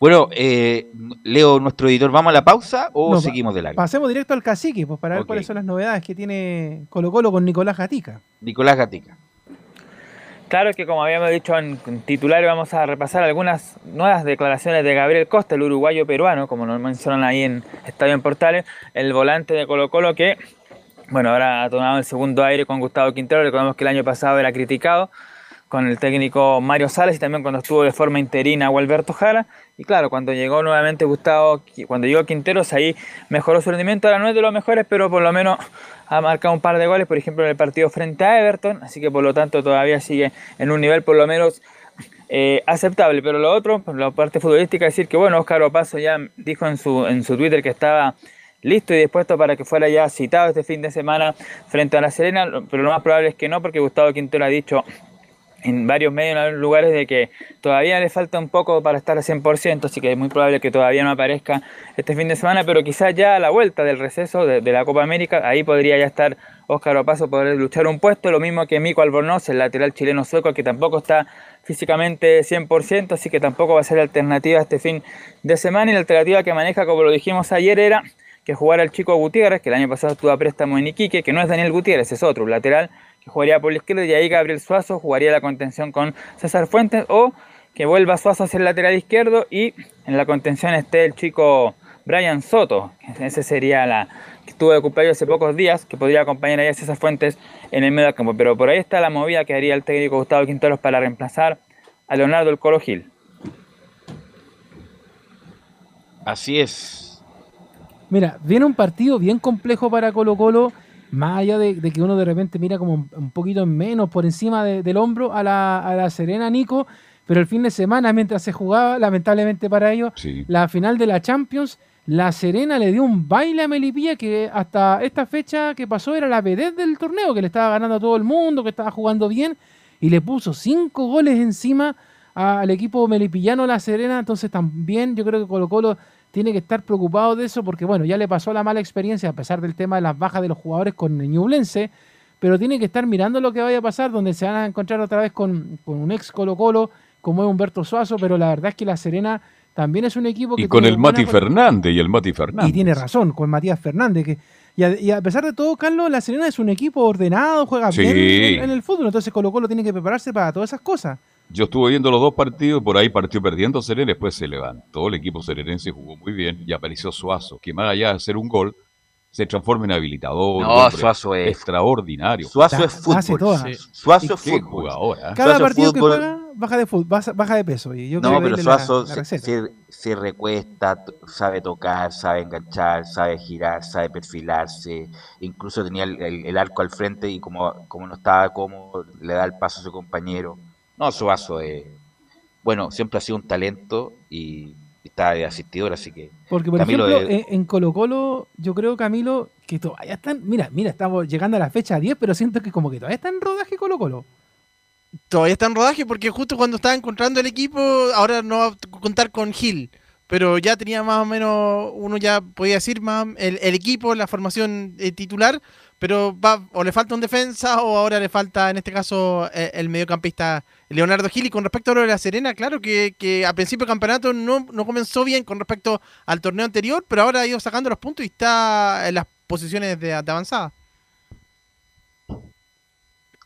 Speaker 10: Bueno, eh, Leo, nuestro editor, ¿vamos a la pausa o
Speaker 8: No,
Speaker 10: seguimos de largo?
Speaker 8: Pasemos directo al cacique, pues para ver cuáles son las novedades que tiene Colo Colo con Nicolás Gatica.
Speaker 10: Nicolás Gatica.
Speaker 4: Claro que como habíamos dicho en titular vamos a repasar algunas nuevas declaraciones de Gabriel Costa, el uruguayo peruano, como nos mencionan ahí en Estadio en Portales, el volante de Colo Colo que, bueno, ahora ha tomado el segundo aire con Gustavo Quintero, recordemos que el año pasado era criticado con el técnico Mario Salas y también cuando estuvo de forma interina Gualberto Jara. Y claro, cuando llegó nuevamente Gustavo, cuando llegó Quinteros, ahí mejoró su rendimiento. Ahora no es de los mejores, pero por lo menos ha marcado un par de goles, por ejemplo, en el partido frente a Everton. Así que por lo tanto todavía sigue en un nivel por lo menos eh, aceptable. Pero lo otro, la parte futbolística, decir que bueno, Óscar Opaso ya dijo en su, en su Twitter que estaba listo y dispuesto para que fuera ya citado este fin de semana frente a la Serena, pero lo más probable es que no, porque Gustavo Quintero ha dicho en varios medios, en lugares, de que todavía le falta un poco para estar al 100%, así que es muy probable que todavía no aparezca este fin de semana, pero quizás ya a la vuelta del receso de, la Copa América, ahí podría ya estar Óscar Opaso, poder luchar un puesto, lo mismo que Mico Albornoz, el lateral chileno sueco, que tampoco está físicamente 100%, así que tampoco va a ser alternativa este fin de semana, y la alternativa que maneja, como lo dijimos ayer, era que jugara el chico Gutiérrez, que el año pasado estuvo a préstamo en Iquique, que no es Daniel Gutiérrez, es otro, lateral que jugaría por la izquierda y ahí Gabriel Suazo jugaría la contención con César Fuentes o que vuelva Suazo hacia el lateral izquierdo y en la contención esté el chico Brian Soto, ese sería la que estuvo de cumpleaños hace pocos días, que podría acompañar ahí a César Fuentes en el medio del campo, pero por ahí está la movida que haría el técnico Gustavo Quinteros para reemplazar a Leonardo el Colo Gil.
Speaker 10: Así es.
Speaker 8: Mira, viene un partido bien complejo para Colo Colo, más allá de, de que uno de repente mira como un, un poquito en menos por encima de- del hombro a la, a la Serena Nico, pero el fin de semana mientras se jugaba, lamentablemente para ellos,
Speaker 2: Sí.
Speaker 8: la final de la Champions, la Serena le dio un baile a Melipilla que hasta esta fecha que pasó era la vedette del torneo, que le estaba ganando a todo el mundo, que estaba jugando bien, y le puso cinco goles encima al equipo melipillano La Serena, entonces también yo creo que Colo Colo tiene que estar preocupado de eso, porque bueno, ya le pasó la mala experiencia a pesar del tema de las bajas de los jugadores con Ñublense, pero tiene que estar mirando lo que vaya a pasar, donde se van a encontrar otra vez con, con un ex Colo Colo, como es Humberto Suazo, pero la verdad es que La Serena también es un equipo que...
Speaker 2: Y con el Mati Fernández y el Mati Fernández.
Speaker 8: y tiene razón, con Matías Fernández. Que, y, a, y a pesar de todo, Carlos, La Serena es un equipo ordenado, juega
Speaker 2: Sí.
Speaker 8: bien en, en el fútbol. Entonces Colo Colo tiene que prepararse para todas esas cosas.
Speaker 2: Yo estuve viendo los dos partidos, por ahí partió perdiendo Serena, después se levantó, el equipo serenense jugó muy bien y apareció Suazo, que más allá de hacer un gol, se transforma en habilitador.
Speaker 10: No,
Speaker 2: un hombre
Speaker 10: Suazo es-
Speaker 2: extraordinario.
Speaker 10: Suazo es fútbol.
Speaker 8: hace todas.
Speaker 10: Sí. Suazo es fútbol.
Speaker 2: jugador, ¿eh?
Speaker 8: Cada
Speaker 10: Suazo
Speaker 8: partido que juega baja de fútbol, baja, baja de peso. Y yo
Speaker 10: No, pero
Speaker 8: la-
Speaker 10: Suazo
Speaker 8: la
Speaker 10: se,
Speaker 8: receta.
Speaker 10: se- se recuesta, sabe tocar, sabe enganchar, sabe girar, sabe perfilarse. Incluso tenía el, el- el arco al frente y como, como no estaba cómodo, le da el paso a su compañero. No, Suazo es. Bueno, siempre ha sido un talento y está de asistidor, así que.
Speaker 8: Porque, por
Speaker 10: Camilo
Speaker 8: ejemplo,
Speaker 10: de-
Speaker 8: en, en Colo Colo, yo creo, Camilo, que todavía están. Mira, mira, estamos llegando a la fecha 10, pero siento que como que todavía está en rodaje Colo Colo.
Speaker 9: Todavía está en rodaje porque justo cuando estaba encontrando el equipo, ahora no va a contar con Gil. Pero ya tenía más o menos, uno ya podía decir más el, el equipo, la formación eh, titular, pero va, o le falta un defensa o ahora le falta en este caso eh, el mediocampista Leonardo Gil. Y con respecto a lo de la Serena, claro que, que a principio del campeonato no, no comenzó bien con respecto al torneo anterior, pero ahora ha ido sacando los puntos y está en las posiciones de, de avanzada.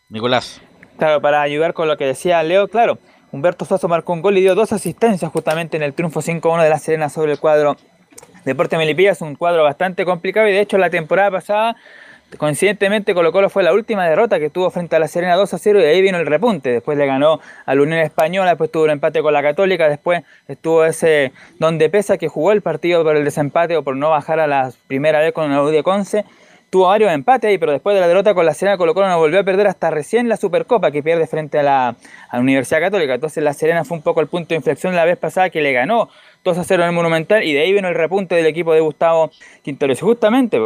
Speaker 10: Nicolás.
Speaker 4: Claro, para ayudar con lo que decía Leo, claro, Humberto Soso marcó un gol y dio dos asistencias justamente en el triunfo 5-1 de la Serena sobre el cuadro Deporte Melipilla. Es un cuadro bastante complicado y de hecho la temporada pasada, coincidentemente Colo Colo fue la última derrota que tuvo frente a la Serena 2-0 y de ahí vino el repunte. Después le ganó a la Unión Española, después tuvo un empate con la Católica, después estuvo ese donde pesa que jugó el partido por el desempate o por no bajar a la primera vez con el de Conce tuvo varios empates ahí, pero después de la derrota con la Serena Colo Colo no volvió a perder hasta recién la Supercopa que pierde frente a la, a la Universidad Católica. Entonces la Serena fue un poco el punto de inflexión la vez pasada que le ganó 2 a 0 en el Monumental y de ahí vino el repunte del equipo de Gustavo Quinteros. Justamente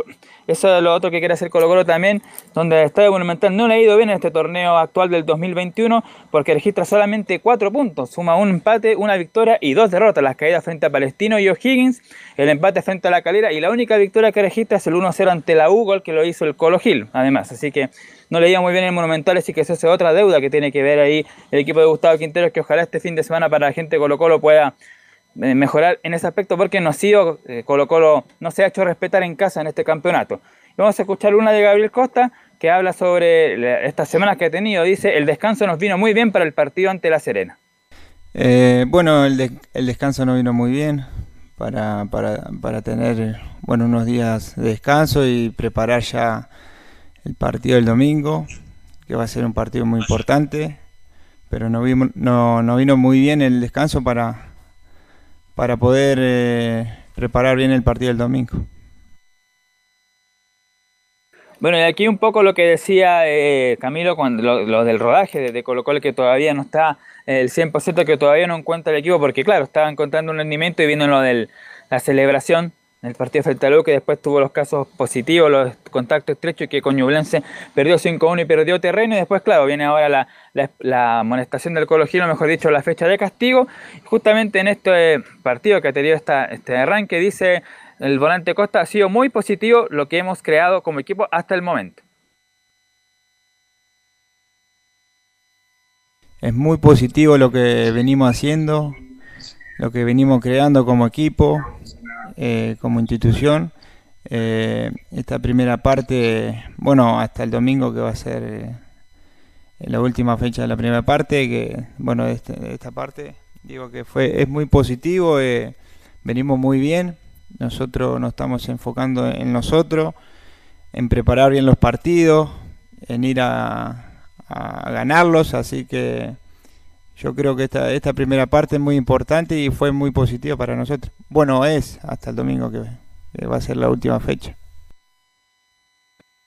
Speaker 4: eso es lo otro que quiere hacer Colo Colo también, donde el Estadio Monumental no le ha ido bien en este torneo actual del 2021 porque registra solamente 4 puntos, suma un empate, una victoria y dos derrotas, las caídas frente a Palestino y O'Higgins, el empate frente a la Calera y la única victoria que registra es el 1-0 ante la U, gol que lo hizo el Colo Gil, además, así que no le iba muy bien el Monumental, así que esa es otra deuda que tiene que ver ahí el equipo de Gustavo Quinteros, que ojalá este fin de semana para la gente de Colo Colo pueda mejorar en ese aspecto porque no ha sido eh, Colo no se ha hecho respetar en casa en este campeonato. Vamos a escuchar una de Gabriel Costa que habla sobre estas semanas que ha tenido. Dice, el descanso nos vino muy bien para el partido ante La Serena.
Speaker 19: Eh, bueno, el, el, descanso nos vino muy bien para, para, para, tener bueno, unos días de descanso y preparar ya el partido del domingo, que va a ser un partido muy importante. Pero no, vimos, no, no vino muy bien el descanso para, para poder eh, preparar bien el partido del domingo.
Speaker 4: Bueno, y aquí un poco lo que decía eh, Camilo, cuando lo, lo, del rodaje de, Colo Colo, que todavía no está eh, el 100%, que todavía no encuentra el equipo, porque claro, estaba encontrando un rendimiento y viendo lo de la celebración del partido frente a Luque, que después tuvo los casos positivos, los contactos estrechos, y que Coñublense perdió 5-1 y perdió terreno, y después, claro, viene ahora la, la, la amonestación del Colo Gil, o mejor dicho, la fecha de castigo. Justamente en este partido que ha tenido esta, este arranque, dice el volante Costa, ha sido muy positivo lo que hemos creado como equipo hasta el momento.
Speaker 19: Es muy positivo lo que venimos haciendo, lo que venimos creando como equipo, eh, como institución. Eh, esta primera parte, bueno, hasta el domingo que va a ser eh, la última fecha de la primera parte, que bueno, este, esta parte, digo que fue es muy positivo, eh, venimos muy bien, nosotros nos estamos enfocando en nosotros, en preparar bien los partidos, en ir a, a ganarlos, así que yo creo que esta, primera parte es muy importante y fue muy positiva para nosotros. Bueno, es hasta el domingo que, va a ser la última fecha.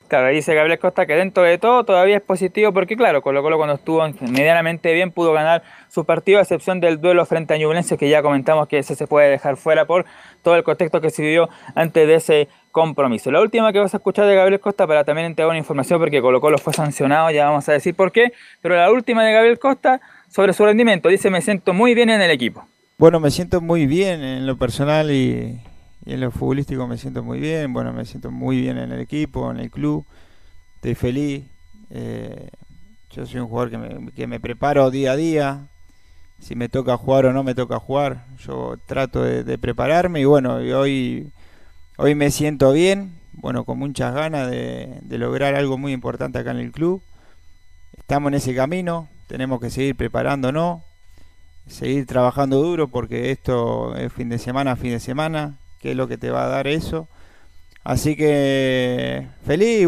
Speaker 4: Claro, dice Gabriel Costa que dentro de todo todavía es positivo porque claro, Colo Colo cuando estuvo medianamente bien pudo ganar su partido a excepción del duelo frente a Ñublense que ya comentamos que ese se puede dejar fuera por todo el contexto que se vivió antes de ese compromiso. La última que vas a escuchar de Gabriel Costa para también entregar una información porque Colo Colo fue sancionado, ya vamos a decir por qué, pero la última de Gabriel Costa sobre su rendimiento, dice me siento muy bien en el equipo.
Speaker 19: Bueno, me siento muy bien en lo personal y, en lo futbolístico me siento muy bien, bueno, me siento muy bien en el equipo, en el club, estoy feliz. Eh, yo soy un jugador que me, que me, preparo día a día, si me toca jugar o no me toca jugar, yo trato de, prepararme y bueno, y hoy, hoy me siento bien, bueno, con muchas ganas de lograr algo muy importante acá en el club. Estamos en ese camino, tenemos que seguir preparándonos, seguir trabajando duro porque esto es fin de semana fin de semana, que es lo que te va a dar eso. Así que feliz.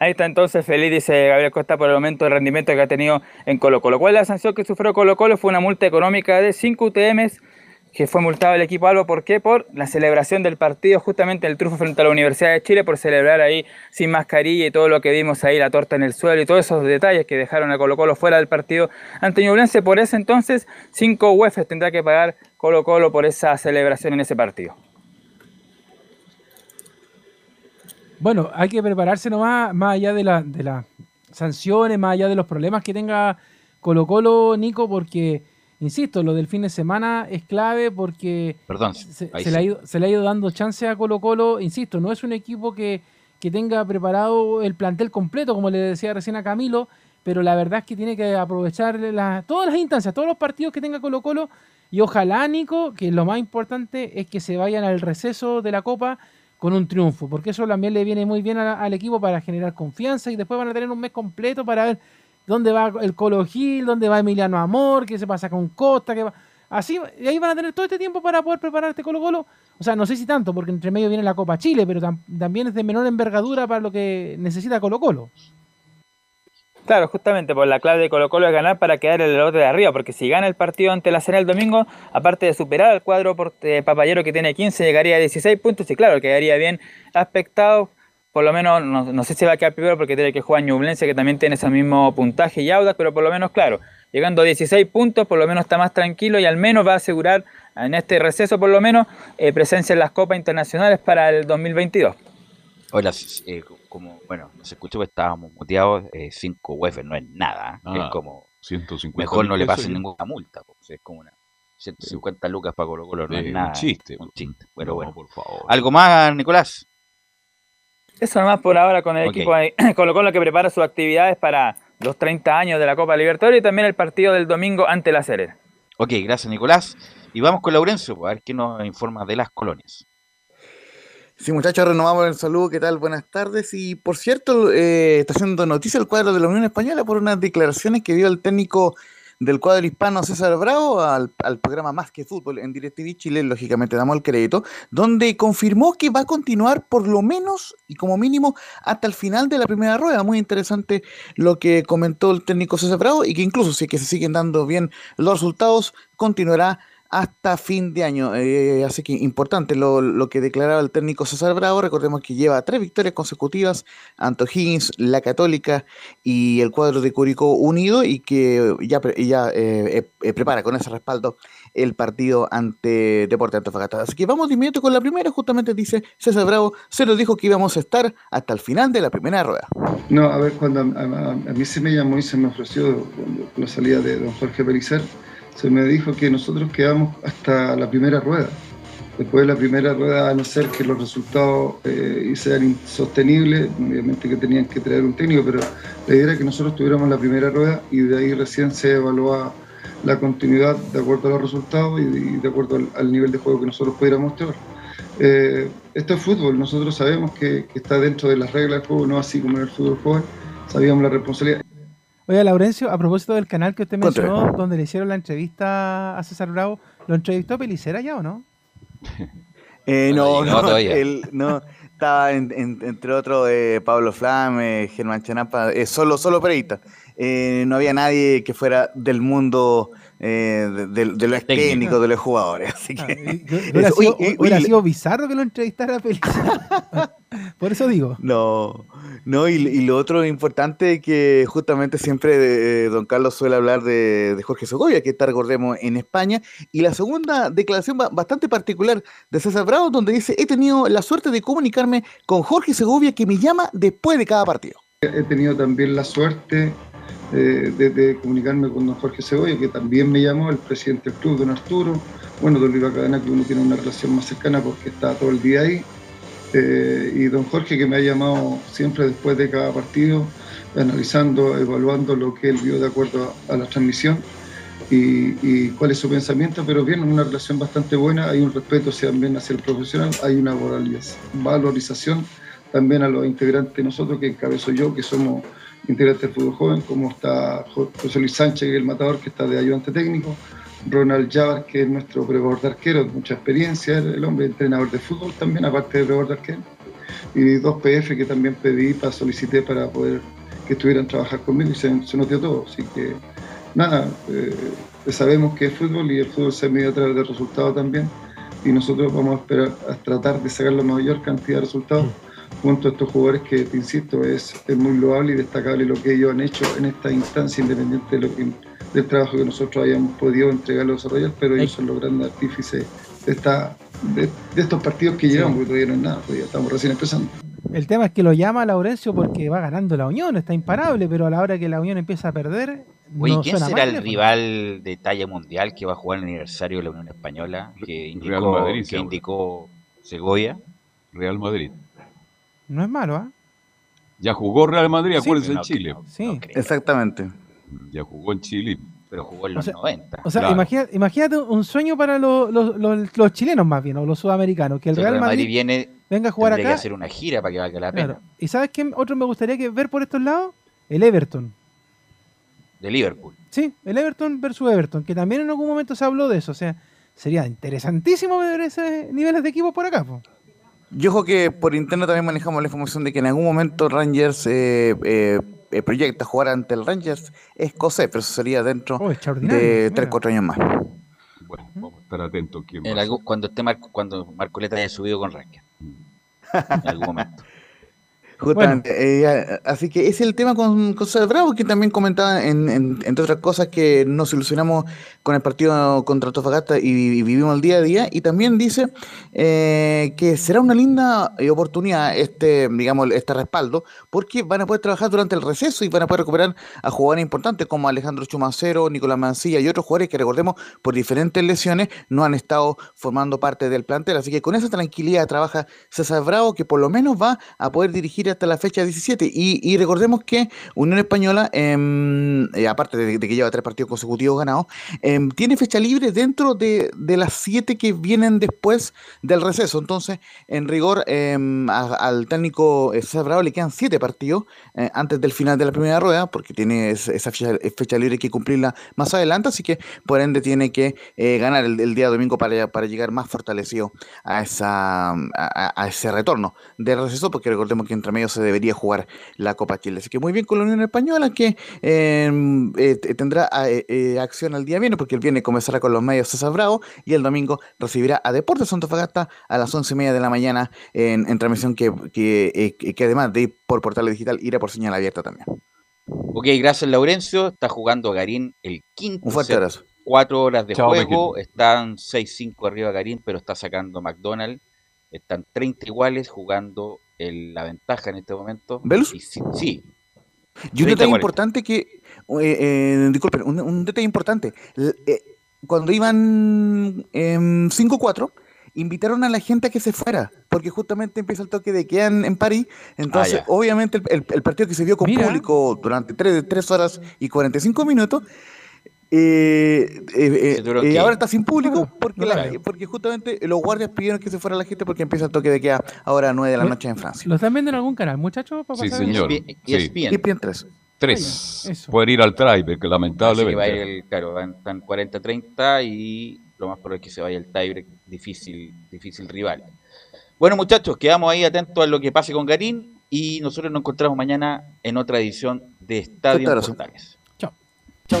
Speaker 4: Ahí está entonces feliz, dice Gabriel Costa, por el aumento de rendimiento que ha tenido en Colo Colo. ¿Cuál es la sanción que sufrió Colo Colo? Fue una multa económica de 5 UTMs que fue multado el equipo Albo. ¿Por qué? Por la celebración del partido, justamente el trufo frente a la Universidad de Chile, por celebrar ahí sin mascarilla y todo lo que vimos ahí, la torta en el suelo y todos esos detalles que dejaron a Colo Colo fuera del partido ante Ñublense. Por ese entonces, 5 UEFs tendrá que pagar Colo Colo por esa celebración en ese partido.
Speaker 8: Bueno, hay que prepararse nomás, más allá de, la, de las sanciones, más allá de los problemas que tenga Colo Colo, Nico, porque, insisto, lo del fin de semana es clave porque
Speaker 10: Perdón,
Speaker 8: se,
Speaker 10: ahí
Speaker 8: se
Speaker 10: sí.
Speaker 8: le ha ido, se le ha ido dando chance a Colo Colo, insisto, no es un equipo que, que tenga preparado el plantel completo, como le decía recién a Camilo, pero la verdad es que tiene que aprovechar la- todas las instancias, todos los partidos que tenga Colo Colo, Y ojalá, Nico, que lo más importante es que se vayan al receso de la Copa con un triunfo, porque eso también le viene muy bien al equipo para generar confianza y después van a tener un mes completo para ver dónde va el Colo Gil, dónde va Emiliano Amor, qué se pasa con Costa, qué va... Así, y ahí van a tener todo este tiempo para poder preparar este Colo Colo. O sea, no sé si tanto, porque entre medio viene la Copa Chile, pero también es de menor envergadura para lo que necesita Colo Colo.
Speaker 4: Claro, justamente por la clave de Colo Colo es ganar para quedar el lote de arriba, porque si gana el partido ante la Cena el domingo, aparte de superar al cuadro por, papayero que tiene 15, llegaría a 16 puntos y claro, quedaría bien aspectado. Por lo menos, no, sé si va a quedar primero porque tiene que jugar Ñublense, que también tiene ese mismo puntaje y Audas, pero por lo menos, claro, llegando a 16 puntos, por lo menos está más tranquilo y al menos va a asegurar, en este receso por lo menos, eh, presencia en las Copas Internacionales para el 2022.
Speaker 10: Hola, eh, como, bueno, nos escuchó que estábamos muteados, 5 eh, no es nada, ¿eh? es ah, como, 150 mejor no le pasen ninguna multa, es como una 150 lucas para Colo Colo, no es nada. Un chiste. Un chiste, pero bueno. Por favor. ¿Algo más, Nicolás?
Speaker 4: Eso nomás por ahora con el equipo de (clears throat) Colo Colo que prepara sus actividades para los 30 años de la Copa Libertadores y también el partido del domingo ante la Serena.
Speaker 10: Ok, gracias Nicolás. Y vamos con Laurencio, pues, a ver qué nos informa de las colonias.
Speaker 7: Sí, muchachos, renovamos el saludo. ¿Qué tal? Buenas tardes. Y por cierto, eh, está haciendo noticia el cuadro de la Unión Española por unas declaraciones que dio el técnico del cuadro hispano César Bravo al, programa Más que Fútbol en DirecTV Chile, lógicamente damos el crédito, donde confirmó que va a continuar por lo menos y como mínimo hasta el final de la primera rueda. Muy interesante lo que comentó el técnico César Bravo y que incluso si que se siguen dando bien los resultados, continuará hasta fin de año. Eh, así que importante lo, que declaraba el técnico César Bravo. Recordemos que lleva tres victorias consecutivas ante Higgins, la Católica y el cuadro de Curicó Unido y que ya, ya eh, eh, prepara con ese respaldo el partido ante Deporte Antofagasta. Así que vamos de inmediato con la primera. Justamente dice César Bravo, se nos dijo que íbamos a estar hasta el final de la primera rueda.
Speaker 20: No, a ver, cuando a, mí se me llamó y se me ofreció la salida de don Jorge Pelicer se me dijo que nosotros quedamos hasta la primera rueda. Después de la primera rueda, a no ser que los resultados eh, sean insostenibles, obviamente que tenían que traer un técnico, pero la idea era que nosotros tuviéramos la primera rueda y de ahí recién se evaluaba la continuidad de acuerdo a los resultados y de, acuerdo al, nivel de juego que nosotros pudiéramos tener. Eh, esto es fútbol, nosotros sabemos que, que, está dentro de las reglas del juego, no así como en el fútbol joven, sabíamos la responsabilidad.
Speaker 8: Oye, Laurencio, a propósito del canal que usted mencionó, donde le hicieron la entrevista a César Bravo, ¿lo entrevistó Pelicera ya o no? (laughs)
Speaker 7: Eh, no, no, él, no, estaba entre otros eh, Pablo Flame, Germán Chanapa, eh, solo, solo periodista. No había nadie que fuera del mundo de, de, los técnicos, de los jugadores. Así que,
Speaker 8: ah, (laughs) hubiera, sido, bizarro que lo entrevistara a (laughs) Por eso digo.
Speaker 7: No, no, y, lo otro importante que justamente siempre eh, don Carlos suele hablar de, Jorge Segovia, que está, recordemos, en España. Y la segunda declaración bastante particular de César Bravo, donde dice, he tenido la suerte de comunicarme con Jorge Segovia, que me llama después de cada partido.
Speaker 20: He tenido también la suerte eh, de, comunicarme con don Jorge Segovia, que también me llamó, el presidente del club, don Arturo. Bueno, don Luis Cadena, que uno tiene una relación más cercana porque está todo el día ahí. Eh, y don Jorge que me ha llamado siempre después de cada partido, analizando, evaluando lo que él vio de acuerdo a, la transmisión y, cuál es su pensamiento, pero bien, una relación bastante buena, hay un respeto también hacia el profesional, hay una valorización también a los integrantes de nosotros, que encabezo yo, que somos integrantes del fútbol joven, como está José Luis Sánchez, que es el matador, que está de ayudante técnico, Ronald Javar, que es nuestro preparador de arquero, mucha experiencia, el hombre entrenador de fútbol también, aparte de preparador de arquero. Y dos PF que también pedí, para solicité para poder que estuvieran a trabajar conmigo y se, se notó todo. Así que, nada, eh, sabemos que es fútbol y el fútbol se mide a través de resultados también. Y nosotros vamos a tratar de sacar la mayor cantidad de resultados junto a estos jugadores que, te insisto, es, es muy loable y destacable lo que ellos han hecho en esta instancia, independiente de lo que del trabajo que nosotros hayamos podido entregarlo a desarrollar, pero ellos son los grandes artífices de, esta, de, estos partidos que llevamos, porque todavía no es nada, todavía estamos recién empezando.
Speaker 8: El tema es que lo llama Laurencio porque va ganando la Unión, está imparable, pero a la hora que la Unión empieza a perder.
Speaker 10: Oye, ¿quién será el rival de talla mundial que va a jugar el aniversario de la Unión Española? Que indicó, Real Madrid, que indicó Segovia.
Speaker 2: Real Madrid.
Speaker 8: No es malo, ¿ah?
Speaker 2: Ya jugó Real Madrid, acuérdense en Chile.
Speaker 7: sí, exactamente
Speaker 2: ya jugó en Chile
Speaker 10: Pero jugó en los 90.
Speaker 8: O sea, imagínate, imagínate, un sueño para los, los, los, chilenos más bien, o los sudamericanos, que el Real Madrid,
Speaker 10: viene,
Speaker 8: venga a jugar acá.
Speaker 10: que hacer una gira para que valga la pena.
Speaker 8: ¿Y sabes qué otro me gustaría que ver por estos lados? El Everton.
Speaker 10: De Liverpool.
Speaker 8: Sí, el Everton versus Everton, que también en algún momento se habló de eso. O sea, sería interesantísimo ver esos niveles de equipos por acá.
Speaker 7: Yo creo que por internet también manejamos la información de que en algún momento Rangers eh, eh, eh, proyecta jugar ante el Rangers escocés, pero eso sería dentro oh, de 3-4 años más.
Speaker 2: Bueno, vamos a estar atentos.
Speaker 10: cuando, esté Marco, cuando Marcoleta haya subido con Rangers. (laughs) en algún momento.
Speaker 7: Justamente. Eh, así que ese es el tema con, con Bravo, que también comentaba, en, entre otras cosas, que nos ilusionamos con el partido contra Tofagasta y, vivimos el día a día. Y también dice eh, que será una linda eh, oportunidad este, digamos, este respaldo, porque van a poder trabajar durante el receso y van a poder recuperar a jugadores importantes como Alejandro Chumacero, Nicolás Mancilla y otros jugadores que, recordemos, por diferentes lesiones no han estado formando parte del plantel. Así que con esa tranquilidad trabaja César Bravo, que por lo menos va a poder dirigir hasta la fecha 17. Y, recordemos que Unión Española, em, eh, aparte de, que lleva tres partidos consecutivos ganados, em, tiene fecha libre dentro de, las siete que vienen después del receso. Entonces, en rigor, em, al técnico eh, César le quedan siete partidos eh, antes del final de la primera rueda, porque tiene esa fecha, libre que cumplirla más adelante. Así que, por ende, tiene que ganar el, día domingo para, para llegar más fortalecido a, esa, a, ese retorno del receso, porque recordemos que entre medio se debería jugar la Copa Chile. Así que muy bien con la Unión Española que em, eh, tendrá eh, eh, acción el día viernes porque el viernes comenzará con los medios César Bravo y el domingo recibirá a Deportes Fagasta a las once y media de la mañana en, transmisión que, que, además de ir por portal digital irá por señal abierta también.
Speaker 10: Ok, gracias Laurencio. Está jugando Garín el quinto.
Speaker 7: Un fuerte abrazo.
Speaker 10: Cuatro horas de juego. Están 6-5 arriba Garín, pero está sacando McDonald's. Están 30 iguales jugando la ventaja en este momento.
Speaker 7: ¿Velus?
Speaker 10: sí.
Speaker 7: Y un detalle importante que, eh, eh, disculpen, un, detalle importante. Eh, cuando iban 5-4, invitaron a la gente a que se fuera, porque justamente empieza el toque de queda en, París. Entonces, ah, obviamente, el, partido que se vio con público durante 3, 3 horas y 45 minutos eh, eh, eh ahora está sin público porque, porque justamente los guardias pidieron que se fuera la gente porque empieza el toque de queda ahora a 9 de la noche en Francia.
Speaker 8: ¿Lo están viendo en algún canal, muchachos?
Speaker 2: Sí, señor.
Speaker 10: Y es bien.
Speaker 7: Y bien 3.
Speaker 2: 3. Pueden ir al Tiebreak, lamentablemente.
Speaker 10: Va a ir el, claro, están 40-30 y lo más probable es que se vaya el tiebreak, difícil, difícil rival. Bueno, muchachos, quedamos ahí atentos a lo que pase con Garín y nosotros nos encontramos mañana en otra edición de Estadio Portales.
Speaker 8: Chao. Chao.